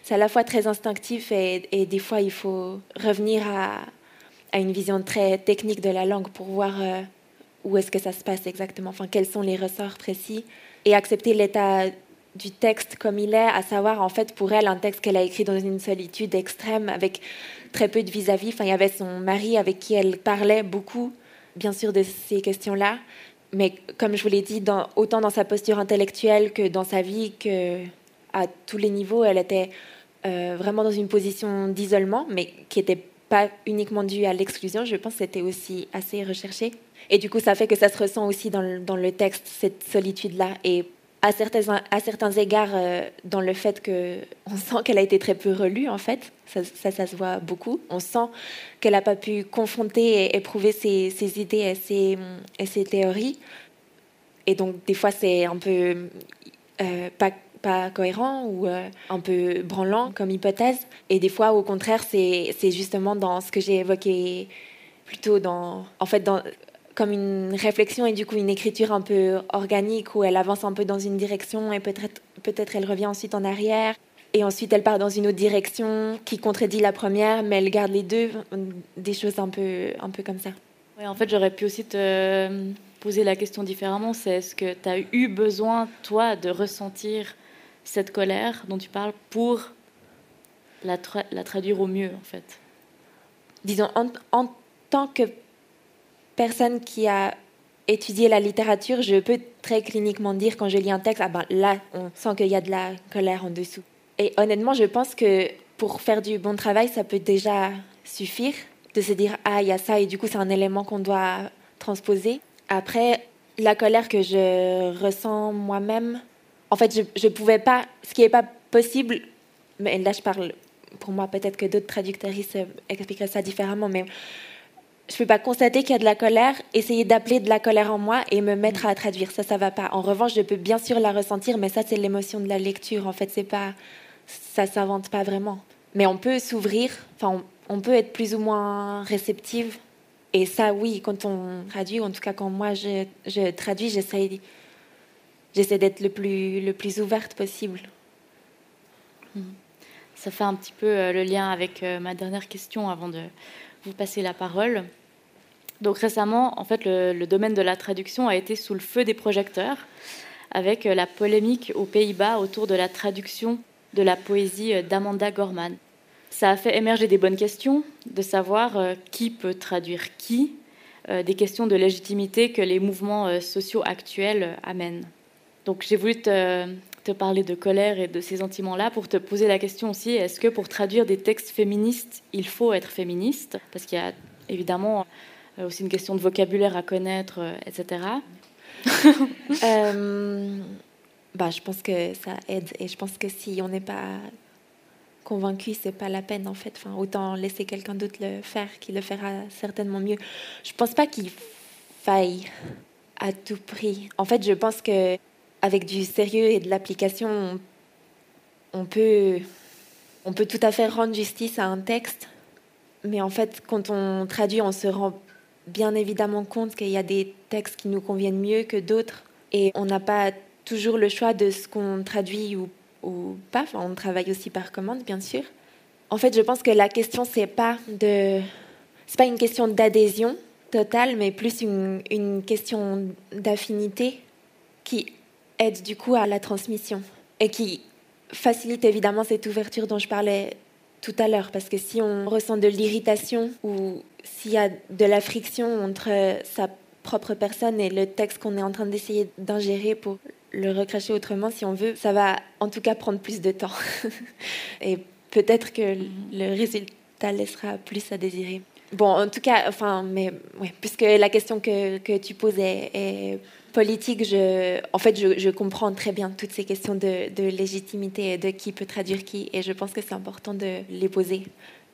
C'est à la fois très instinctif et, des fois, il faut revenir à, à une vision très technique de la langue pour voir euh, où est-ce que ça se passe exactement, enfin quels sont les ressorts précis, et accepter l'état du texte comme il est, à savoir en fait pour elle un texte qu'elle a écrit dans une solitude extrême avec très peu de vis-à-vis. Enfin, il y avait son mari avec qui elle parlait beaucoup, bien sûr, de ces questions-là, mais comme je vous l'ai dit, autant dans sa posture intellectuelle que dans sa vie, que à tous les niveaux, elle était euh, vraiment dans une position d'isolement, mais qui était pas uniquement dû à l'exclusion, je pense que c'était aussi assez recherché. Et du coup, ça fait que ça se ressent aussi dans le, dans le texte, cette solitude-là. Et à certains, égards, euh, dans le fait qu'on sent qu'elle a été très peu relue, en fait. Ça, ça, se voit beaucoup. On sent qu'elle n'a pas pu confronter et éprouver ses, idées et ses, théories. Et donc, des fois, c'est un peu euh, pas pas cohérent ou euh, un peu branlant comme hypothèse. Et des fois, au contraire, c'est justement dans ce que j'ai évoqué plutôt dans, en fait, dans, comme une réflexion et du coup une écriture un peu organique où elle avance un peu dans une direction et peut-être peut-être elle revient ensuite en arrière. Et ensuite elle part dans une autre direction qui contredit la première mais elle garde les deux des choses un peu un peu comme ça. Ouais, en fait, j'aurais pu aussi te poser la question différemment, c'est est-ce que tu as eu besoin toi de ressentir cette colère dont tu parles pour la, la traduire au mieux, en fait? Disons, en, tant que personne qui a étudié la littérature, je peux très cliniquement dire quand je lis un texte, ah ben là, on sent qu'il y a de la colère en dessous. Et honnêtement, je pense que pour faire du bon travail, ça peut déjà suffire de se dire, ah, il y a ça, et du coup, c'est un élément qu'on doit transposer. Après, la colère que je ressens moi-même, en fait, je ne pouvais pas, ce qui n'est pas possible, mais là je parle pour moi, peut-être que d'autres traductrices expliqueraient ça différemment, mais je ne peux pas constater qu'il y a de la colère, essayer d'appeler de la colère en moi et me mettre à traduire. Ça, ça va pas. En revanche, je peux bien sûr la ressentir, mais ça, c'est l'émotion de la lecture. En fait, c'est pas, ça s'invente pas vraiment. Mais on peut s'ouvrir, enfin, on, peut être plus ou moins réceptive. Et ça, oui, quand on traduit, en tout cas quand moi je, je traduis, j'essaie j'essaie d'être le plus, le plus ouverte possible. Hmm. Ça fait un petit peu euh, le lien avec euh, ma dernière question avant de vous passer la parole. Donc récemment, en fait, le, domaine de la traduction a été sous le feu des projecteurs avec euh, la polémique aux Pays-Bas autour de la traduction de la poésie d'Amanda Gorman. Ça a fait émerger des bonnes questions, de savoir euh, qui peut traduire qui, euh, des questions de légitimité que les mouvements sociaux actuels amènent. Donc j'ai voulu te, te, parler de colère et de ces sentiments-là pour te poser la question aussi, est-ce que pour traduire des textes féministes, il faut être féministe? Parce qu'il y a évidemment aussi une question de vocabulaire à connaître, etc. euh, bah, je pense que ça aide et je pense que si on n'est pas convaincu, c'est pas la peine en fait. Enfin, autant laisser quelqu'un d'autre le faire, qui le fera certainement mieux. Je pense pas qu'il faille à tout prix. En fait, je pense que avec du sérieux et de l'application, on peut, on peut tout à fait rendre justice à un texte. Mais en fait, quand on traduit, on se rend bien évidemment compte qu'il y a des textes qui nous conviennent mieux que d'autres. Et on n'a pas toujours le choix de ce qu'on traduit ou, pas. Enfin, on travaille aussi par commande, bien sûr. En fait, je pense que la question, c'est pas de. Pas une question d'adhésion totale, mais plus une, une question d'affinité qui aide du coup à la transmission et qui facilite évidemment cette ouverture dont je parlais tout à l'heure. Parce que si on ressent de l'irritation ou s'il y a de la friction entre sa propre personne et le texte qu'on est en train d'essayer d'ingérer pour le recracher autrement, si on veut, ça va en tout cas prendre plus de temps. et peut-être que le résultat laissera plus à désirer. Bon, en tout cas, enfin, mais ouais, puisque la question que, que tu poses est, politique, je, en fait, je, je, comprends très bien toutes ces questions de, de, légitimité et de qui peut traduire qui, et je pense que c'est important de les poser.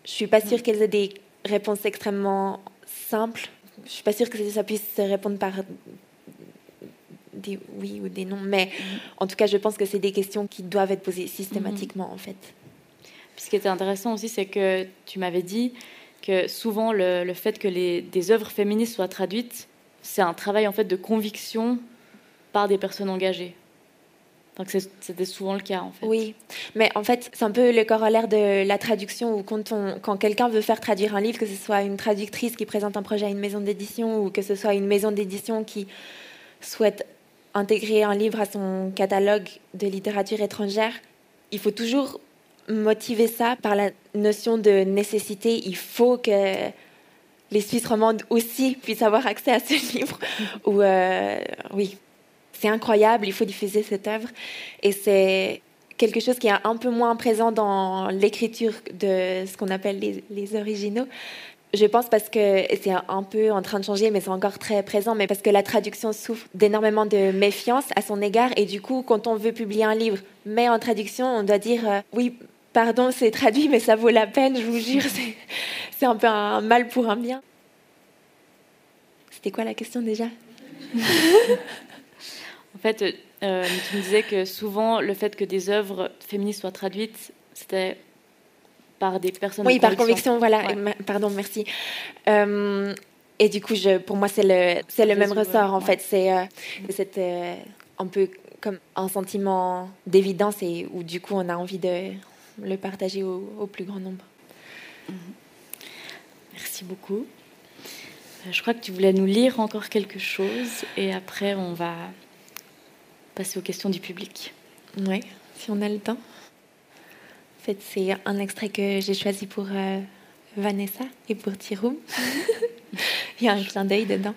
Je suis pas sûre qu'elles aient des réponses extrêmement simples. Je suis pas sûre que ça puisse se répondre par des oui ou des non, mais en tout cas, je pense que c'est des questions qui doivent être posées systématiquement, mm-hmm. en fait. ce qui était intéressant aussi, c'est que tu m'avais dit que souvent le, le fait que les, des œuvres féministes soient traduites, c'est un travail en fait de conviction par des personnes engagées. Donc c'était souvent le cas en fait. Oui, mais en fait c'est un peu le corollaire de la traduction où quand, quand quelqu'un veut faire traduire un livre, que ce soit une traductrice qui présente un projet à une maison d'édition ou que ce soit une maison d'édition qui souhaite intégrer un livre à son catalogue de littérature étrangère, il faut toujours motiver ça par la notion de nécessité. Il faut que les Suisses romandes aussi puissent avoir accès à ce livre. Euh, oui, c'est incroyable, il faut diffuser cette œuvre. Et c'est quelque chose qui est un peu moins présent dans l'écriture de ce qu'on appelle les, les, originaux. Je pense parce que c'est un peu en train de changer, mais c'est encore très présent, mais parce que la traduction souffre d'énormément de méfiance à son égard. Et du coup, quand on veut publier un livre, mais en traduction, on doit dire euh, oui, pardon, c'est traduit, mais ça vaut la peine, je vous jure, c'est un peu un mal pour un bien. C'était quoi la question déjà? En fait, euh, tu me disais que souvent, le fait que des œuvres féministes soient traduites, c'était par des personnes. Oui, par conviction, voilà. Pardon, merci. Euh, et du coup, je, pour moi, c'est le, c'est le même ressort, en fait. C'est euh, euh, un peu comme un sentiment d'évidence et où, du coup, on a envie de le partager au, plus grand nombre. Mhm. Merci beaucoup. Je crois que tu voulais nous lire encore quelque chose et après, on va passer aux questions du public. Oui, si on a le temps. En fait, c'est un extrait que j'ai choisi pour euh, Vanessa et pour Tiroum. Il y a un clin d'œil dedans.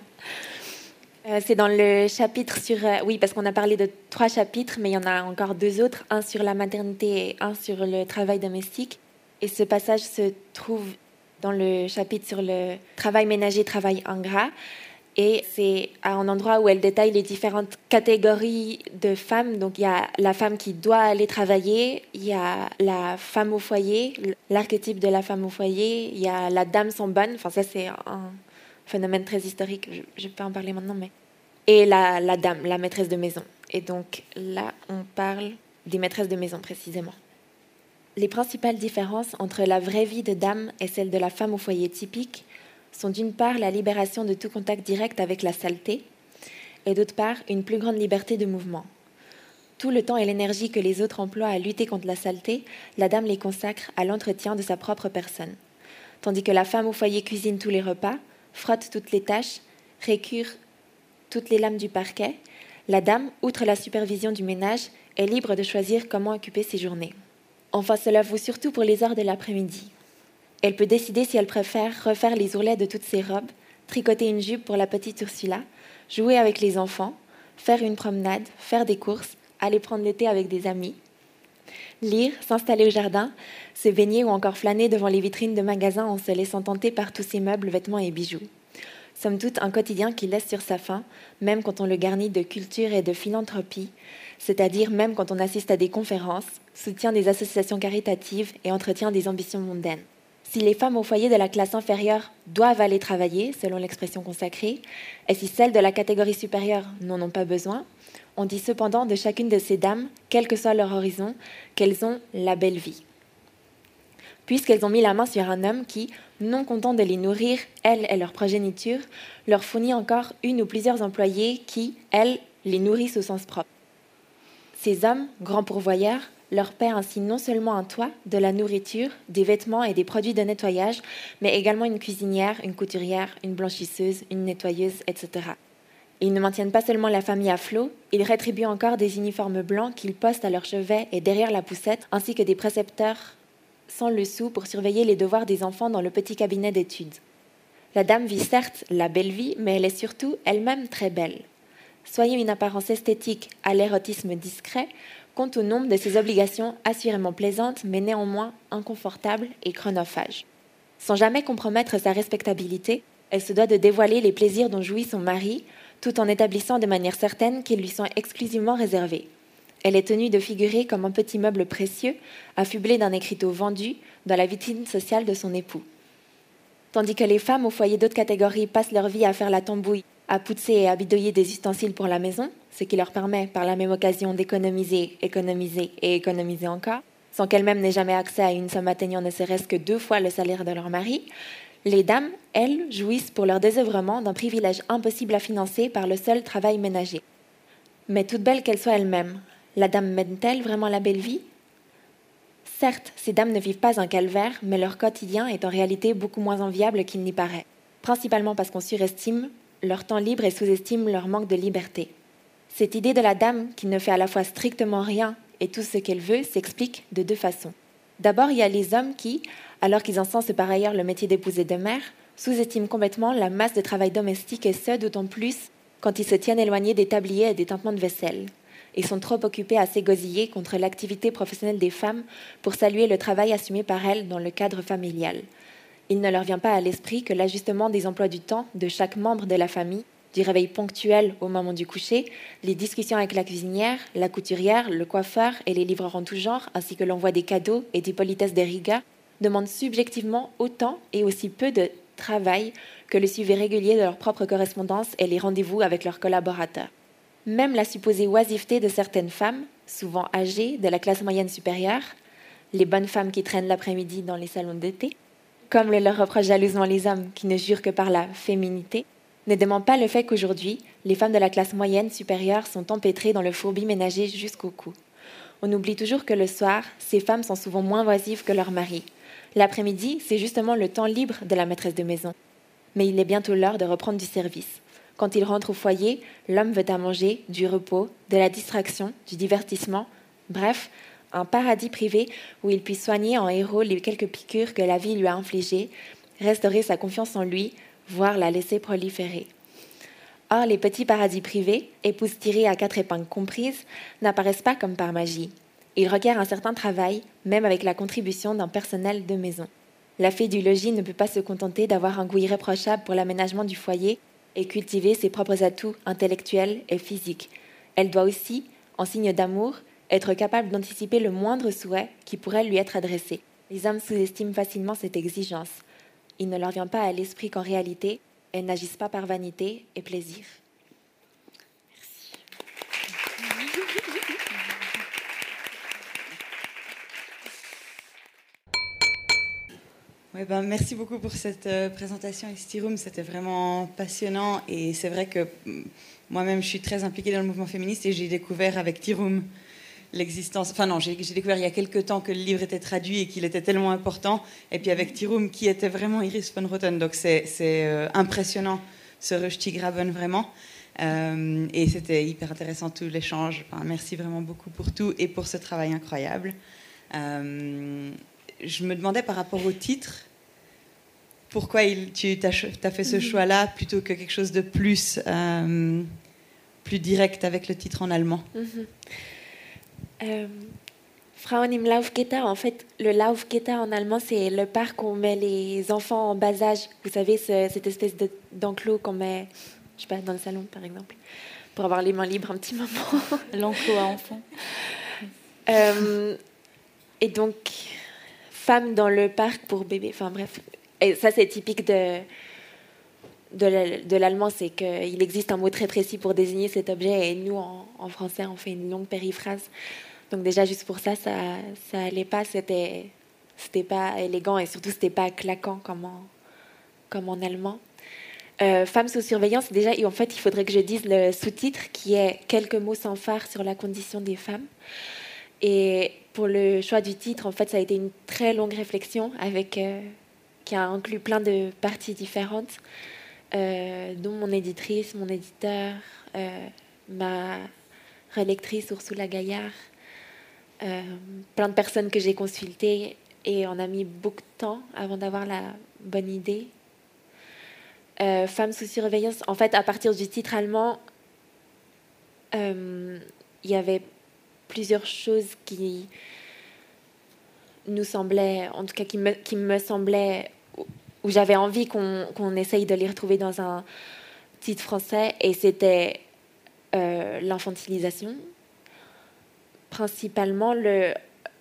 Euh, c'est dans le chapitre sur... Euh, oui, parce qu'on a parlé de trois chapitres, mais il y en a encore deux autres. Un sur la maternité et un sur le travail domestique. Et ce passage se trouve dans le chapitre sur le travail ménager, travail ingrat. Et c'est un endroit où elle détaille les différentes catégories de femmes. Donc il y a la femme qui doit aller travailler, il y a la femme au foyer, l'archétype de la femme au foyer, il y a la dame sans bonne, enfin ça c'est un phénomène très historique, je, peux en parler maintenant, mais... Et la, la dame, la maîtresse de maison. Et donc là, on parle des maîtresses de maison précisément. Les principales différences entre la vraie vie de dame et celle de la femme au foyer typique sont d'une part la libération de tout contact direct avec la saleté, et d'autre part une plus grande liberté de mouvement. Tout le temps et l'énergie que les autres emploient à lutter contre la saleté, la dame les consacre à l'entretien de sa propre personne. Tandis que la femme au foyer cuisine tous les repas, frotte toutes les tâches, récure toutes les lames du parquet, la dame, outre la supervision du ménage, est libre de choisir comment occuper ses journées. Enfin, cela vaut surtout pour les heures de l'après-midi. Elle peut décider si elle préfère refaire les ourlets de toutes ses robes, tricoter une jupe pour la petite Ursula, jouer avec les enfants, faire une promenade, faire des courses, aller prendre l'été avec des amis, lire, s'installer au jardin, se baigner ou encore flâner devant les vitrines de magasins en se laissant tenter par tous ces meubles, vêtements et bijoux. Somme toute, un quotidien qui laisse sur sa faim, même quand on le garnit de culture et de philanthropie, c'est-à-dire même quand on assiste à des conférences, soutient des associations caritatives et entretient des ambitions mondaines. Si les femmes au foyer de la classe inférieure doivent aller travailler, selon l'expression consacrée, et si celles de la catégorie supérieure n'en ont pas besoin, on dit cependant de chacune de ces dames, quel que soit leur horizon, qu'elles ont la belle vie. Puisqu'elles ont mis la main sur un homme qui, non content de les nourrir, elles et leur progéniture, leur fournit encore une ou plusieurs employés qui, elles, les nourrissent au sens propre. Ces hommes, grands pourvoyeurs, leur paient ainsi non seulement un toit, de la nourriture, des vêtements et des produits de nettoyage, mais également une cuisinière, une couturière, une blanchisseuse, une nettoyeuse, etc. Ils ne maintiennent pas seulement la famille à flot, ils rétribuent encore des uniformes blancs qu'ils postent à leur chevet et derrière la poussette, ainsi que des précepteurs sans le sou pour surveiller les devoirs des enfants dans le petit cabinet d'études. La dame vit certes la belle vie, mais elle est surtout elle-même très belle. Soyez une apparence esthétique à l'érotisme discret, compte au nombre de ses obligations assurément plaisantes, mais néanmoins inconfortables et chronophages. Sans jamais compromettre sa respectabilité, elle se doit de dévoiler les plaisirs dont jouit son mari, tout en établissant de manière certaine qu'ils lui sont exclusivement réservés. Elle est tenue de figurer comme un petit meuble précieux, affublé d'un écriteau vendu dans la vitrine sociale de son époux. Tandis que les femmes au foyer d'autres catégories passent leur vie à faire la tambouille, à pousser et à bidouiller des ustensiles pour la maison, ce qui leur permet par la même occasion d'économiser, économiser et économiser encore, sans qu'elles-mêmes n'aient jamais accès à une somme atteignant ne serait-ce que deux fois le salaire de leur mari, les dames, elles, jouissent pour leur désœuvrement d'un privilège impossible à financer par le seul travail ménager. Mais toute belle qu'elle soit elle-même, la dame mène-t-elle vraiment la belle vie? Certes, ces dames ne vivent pas un calvaire, mais leur quotidien est en réalité beaucoup moins enviable qu'il n'y paraît, principalement parce qu'on surestime leur temps libre et sous-estime leur manque de liberté. Cette idée de la dame qui ne fait à la fois strictement rien et tout ce qu'elle veut s'explique de deux façons. D'abord, il y a les hommes qui, alors qu'ils encensent par ailleurs le métier d'épouse et de mère, sous-estiment complètement la masse de travail domestique et ce, d'autant plus quand ils se tiennent éloignés des tabliers et des tintements de vaisselle, et sont trop occupés à s'égosiller contre l'activité professionnelle des femmes pour saluer le travail assumé par elles dans le cadre familial. Il ne leur vient pas à l'esprit que l'ajustement des emplois du temps de chaque membre de la famille, du réveil ponctuel au moment du coucher, les discussions avec la cuisinière, la couturière, le coiffeur et les livreurs en tout genre, ainsi que l'envoi des cadeaux et des politesses des rigueurs, demandent subjectivement autant et aussi peu de travail que le suivi régulier de leur propre correspondance et les rendez-vous avec leurs collaborateurs. Même la supposée oisiveté de certaines femmes, souvent âgées, de la classe moyenne supérieure, les bonnes femmes qui traînent l'après-midi dans les salons d'été, comme le leur reprochent jalousement les hommes qui ne jurent que par la féminité, ne demandent pas le fait qu'aujourd'hui, les femmes de la classe moyenne supérieure sont empêtrées dans le fourbi ménager jusqu'au cou. On oublie toujours que le soir, ces femmes sont souvent moins oisives que leurs maris, L'après-midi, c'est justement le temps libre de la maîtresse de maison. Mais il est bientôt l'heure de reprendre du service. Quand il rentre au foyer, l'homme veut à manger, du repos, de la distraction, du divertissement, bref, un paradis privé où il puisse soigner en héros les quelques piqûres que la vie lui a infligées, restaurer sa confiance en lui, voire la laisser proliférer. Les petits paradis privés, épouses tirées à quatre épingles comprises, n'apparaissent pas comme par magie. Il requiert un certain travail, même avec la contribution d'un personnel de maison. La fille du logis ne peut pas se contenter d'avoir un goût irréprochable pour l'aménagement du foyer et cultiver ses propres atouts intellectuels et physiques. Elle doit aussi, en signe d'amour, être capable d'anticiper le moindre souhait qui pourrait lui être adressé. Les hommes sous-estiment facilement cette exigence. Il ne leur vient pas à l'esprit qu'en réalité, elles n'agissent pas par vanité et plaisir. ben, merci beaucoup pour cette euh, présentation Room. C'était vraiment passionnant. Et c'est vrai que mm, moi-même, je suis très impliquée dans le mouvement féministe et j'ai découvert avec Tiroum l'existence. Enfin, non, j'ai découvert il y a quelques temps que le livre était traduit et qu'il était tellement important. Et puis avec Tiroum, qui était vraiment Iris von Roten. Donc c'est euh, impressionnant, ce Graben, vraiment. Euh, et c'était hyper intéressant tout l'échange. Enfin, merci vraiment beaucoup pour tout et pour ce travail incroyable je me demandais par rapport au titre, pourquoi il, tu as, fait ce mhm. choix-là plutôt que quelque chose de plus, euh, plus direct avec le titre en allemand? Mm Frauen im Laufgitter, en fait, le Laufgitter en allemand, c'est le parc où on met les enfants en bas âge. Vous savez, cette espèce d'enclos qu'on met, je sais pas, dans le salon, par exemple, pour avoir les mains libres un petit moment. L'enclos à enfants. Euh, et donc, femme dans le parc pour bébé. Enfin bref, et ça c'est typique de de l'allemand, c'est qu'il existe un mot très précis pour désigner cet objet et nous en, français on fait une longue périphrase. Donc déjà juste pour ça, ça ça pas, c'était c'était pas élégant et surtout c'était pas claquant comme en comme en allemand. Euh, Femmes sous surveillance, déjà, en fait, il faudrait que je dise le sous-titre qui est quelques mots sans phare sur la condition des femmes. Et pour le choix du titre, en fait, ça a été une très longue réflexion avec, euh, qui a inclus plein de parties différentes, euh, dont mon éditrice, mon éditeur, euh, ma relectrice Ursula Gaillard, plein de personnes que j'ai consultées et on a mis beaucoup de temps avant d'avoir la bonne idée. Femmes sous surveillance, en fait, à partir du titre allemand, il y avait plusieurs choses qui nous semblaient, en tout cas qui me semblaient, où j'avais envie qu'on essaye de les retrouver dans un titre français, et c'était euh, l'infantilisation, principalement le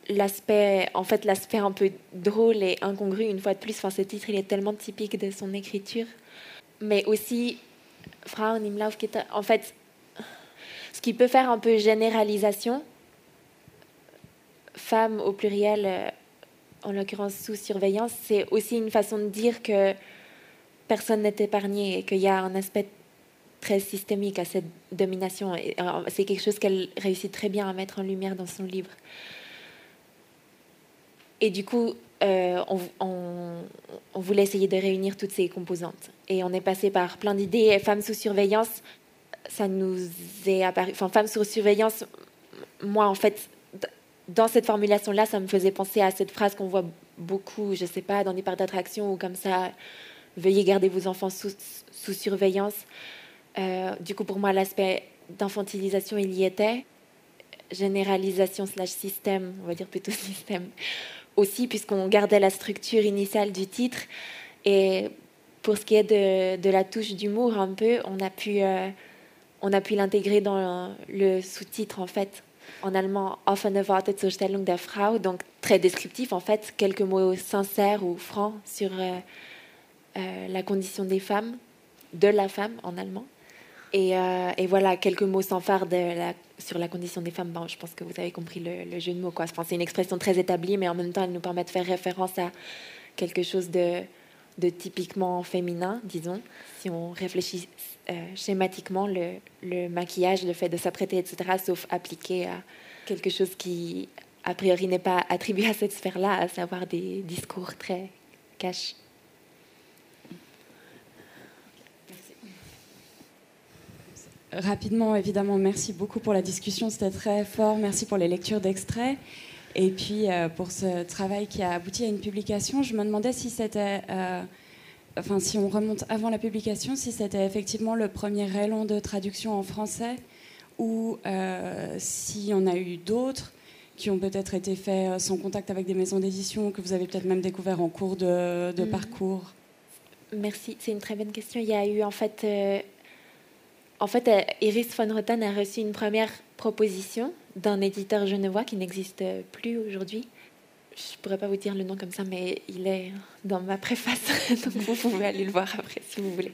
l'aspect en fait l'aspect un peu drôle et incongru une fois de plus enfin ce titre il est tellement typique de son écriture. Mais aussi Frauen im Laufgitter en fait ce qui peut faire un peu généralisation femmes au pluriel, euh, en l'occurrence sous surveillance, c'est aussi une façon de dire que personne n'est épargné et qu'il y a un aspect très systémique à cette domination. Euh, c'est quelque chose qu'elle réussit très bien à mettre en lumière dans son livre. Et du coup, euh, on, voulait essayer de réunir toutes ces composantes. Et on est passé par plein d'idées. Femmes sous surveillance, ça nous est apparu. Enfin, femmes sous surveillance, moi, en fait, dans cette formulation-là, ça me faisait penser à cette phrase qu'on voit beaucoup, je ne sais pas, dans des parcs d'attraction ou comme ça, veuillez garder vos enfants sous, surveillance. Euh, du coup, pour moi, l'aspect d'infantilisation, il y était. Généralisation slash système, on va dire plutôt système aussi, puisqu'on gardait la structure initiale du titre. Et pour ce qui est de, la touche d'humour, un peu, on a pu, euh, on a pu l'intégrer dans le sous-titre, en fait en allemand offene Wartezustellung der Frau, donc très descriptif en fait, quelques mots sincères ou francs sur euh, euh, la condition des femmes, de la femme en allemand. Et, euh, voilà, quelques mots sans phare sur la condition des femmes. Bon, je pense que vous avez compris le, jeu de mots. Quoi. c'est une expression très établie, mais en même temps, elle nous permet de faire référence à quelque chose de, de typiquement féminin, disons. Si on réfléchit euh, schématiquement le, maquillage, le fait de s'apprêter, etc., sauf appliqué à quelque chose qui, a priori, n'est pas attribué à cette sphère-là, à savoir des discours très cachés. Rapidement, évidemment, merci beaucoup pour la discussion, c'était très fort. Merci pour les lectures d'extraits. Et puis euh, pour ce travail qui a abouti à une publication, je me demandais si c'était euh, enfin, si on remonte avant la publication, si c'était effectivement le premier élan de traduction en français ou euh, s'il y en a eu d'autres qui ont peut-être été faits euh, sans contact avec des maisons d'édition, que vous avez peut-être même découvert en cours de, mhm. parcours. Merci, c'est une très bonne question. Il y a eu en fait, euh, en fait, Iris von Rotten a reçu une première proposition d'un éditeur genevois qui n'existe plus aujourd'hui, je pourrais pas vous dire le nom comme ça, mais il est dans ma préface, donc vous pouvez aller le voir après si vous voulez.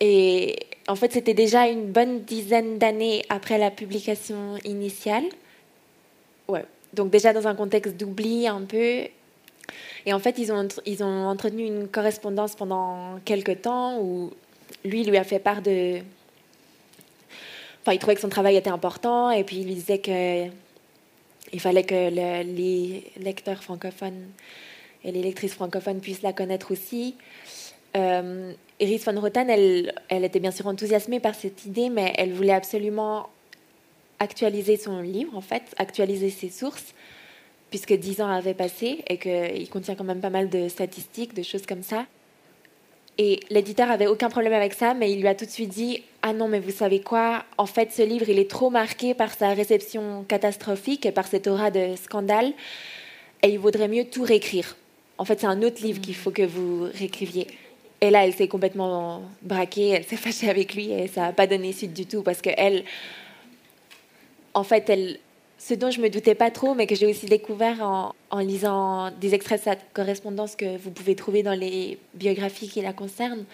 Et en fait, c'était déjà une bonne dizaine d'années après la publication initiale. Donc déjà dans un contexte d'oubli un peu. Et en fait, ils ont, ils ont entretenu une correspondance pendant quelques temps où lui lui a fait part de... Il trouvait que son travail était important et puis il lui disait que il fallait que les lecteurs francophones et les lectrices francophones puissent la connaître aussi. Euh, Iris von Rotten, elle, elle était bien sûr enthousiasmée par cette idée, mais elle voulait absolument actualiser son livre, en fait, actualiser ses sources, puisque 10 ans avaient passé et qu'il contient quand même pas mal de statistiques, de choses comme ça. Et l'éditeur avait aucun problème avec ça, mais il lui a tout de suite dit Ah non, mais vous savez quoi? En fait, ce livre, il est trop marqué par sa réception catastrophique et par cette aura de scandale, et il vaudrait mieux tout réécrire. En fait, c'est un autre livre qu'il faut que vous réécriviez. Et là, elle s'est complètement braquée, elle s'est fâchée avec lui et ça n'a pas donné suite du tout parce qu'elle, en fait, elle, ce dont je me doutais pas trop, mais que j'ai aussi découvert en, en, lisant des extraits de sa correspondance que vous pouvez trouver dans les biographies qui la concernent,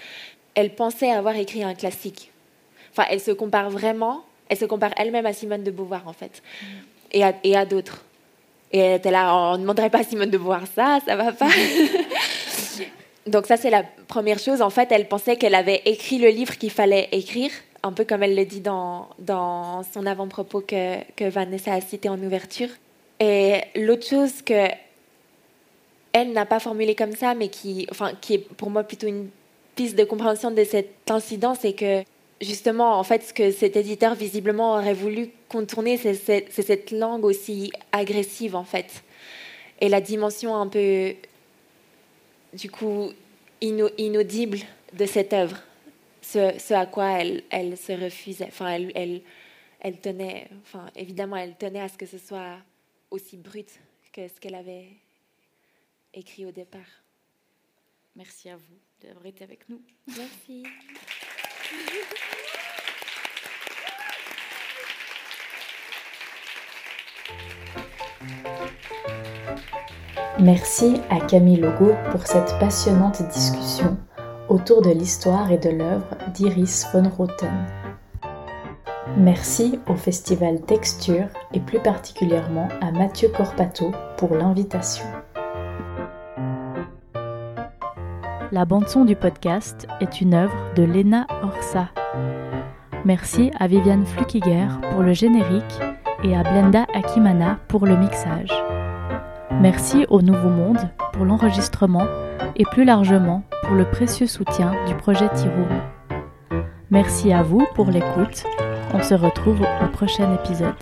elle pensait avoir écrit un classique. Enfin, elle se compare vraiment, elle se compare elle-même à Simone de Beauvoir, en fait, mm. et à, et à d'autres. Et elle était là, on ne demanderait pas à Simone de Beauvoir ça, ça va pas. Donc ça, c'est la première chose. En fait, elle pensait qu'elle avait écrit le livre qu'il fallait écrire, un peu comme elle le dit dans, son avant-propos que, que Vanessa a cité en ouverture. Et l'autre chose que elle n'a pas formulé comme ça, mais qui, enfin, qui est pour moi plutôt une piste de compréhension de cet incident, c'est que justement, en fait, ce que cet éditeur visiblement aurait voulu contourner, c'est cette, langue aussi agressive, en fait. Et la dimension un peu, du coup, inaudible de cette œuvre ce, à quoi elle, elle, se refusait. Enfin, elle, elle, elle, tenait, enfin, évidemment, elle tenait à ce que ce soit aussi brut que ce qu'elle avait écrit au départ. Merci à vous d'avoir été avec nous. Merci. Merci à Camille Logo pour cette passionnante discussion autour de l'histoire et de l'œuvre d'Iris von Roten. Merci au Festival Texture et plus particulièrement à Mathieu Corpato pour l'invitation. La bande-son du podcast est une œuvre de Lena Orsa. Merci à Viviane Flukiger pour le générique et à Blenda Akimana pour le mixage. Merci au Nouveau Monde pour l'enregistrement et plus largement le précieux soutien du projet Tiroum. Merci à vous pour l'écoute. On se retrouve au prochain épisode.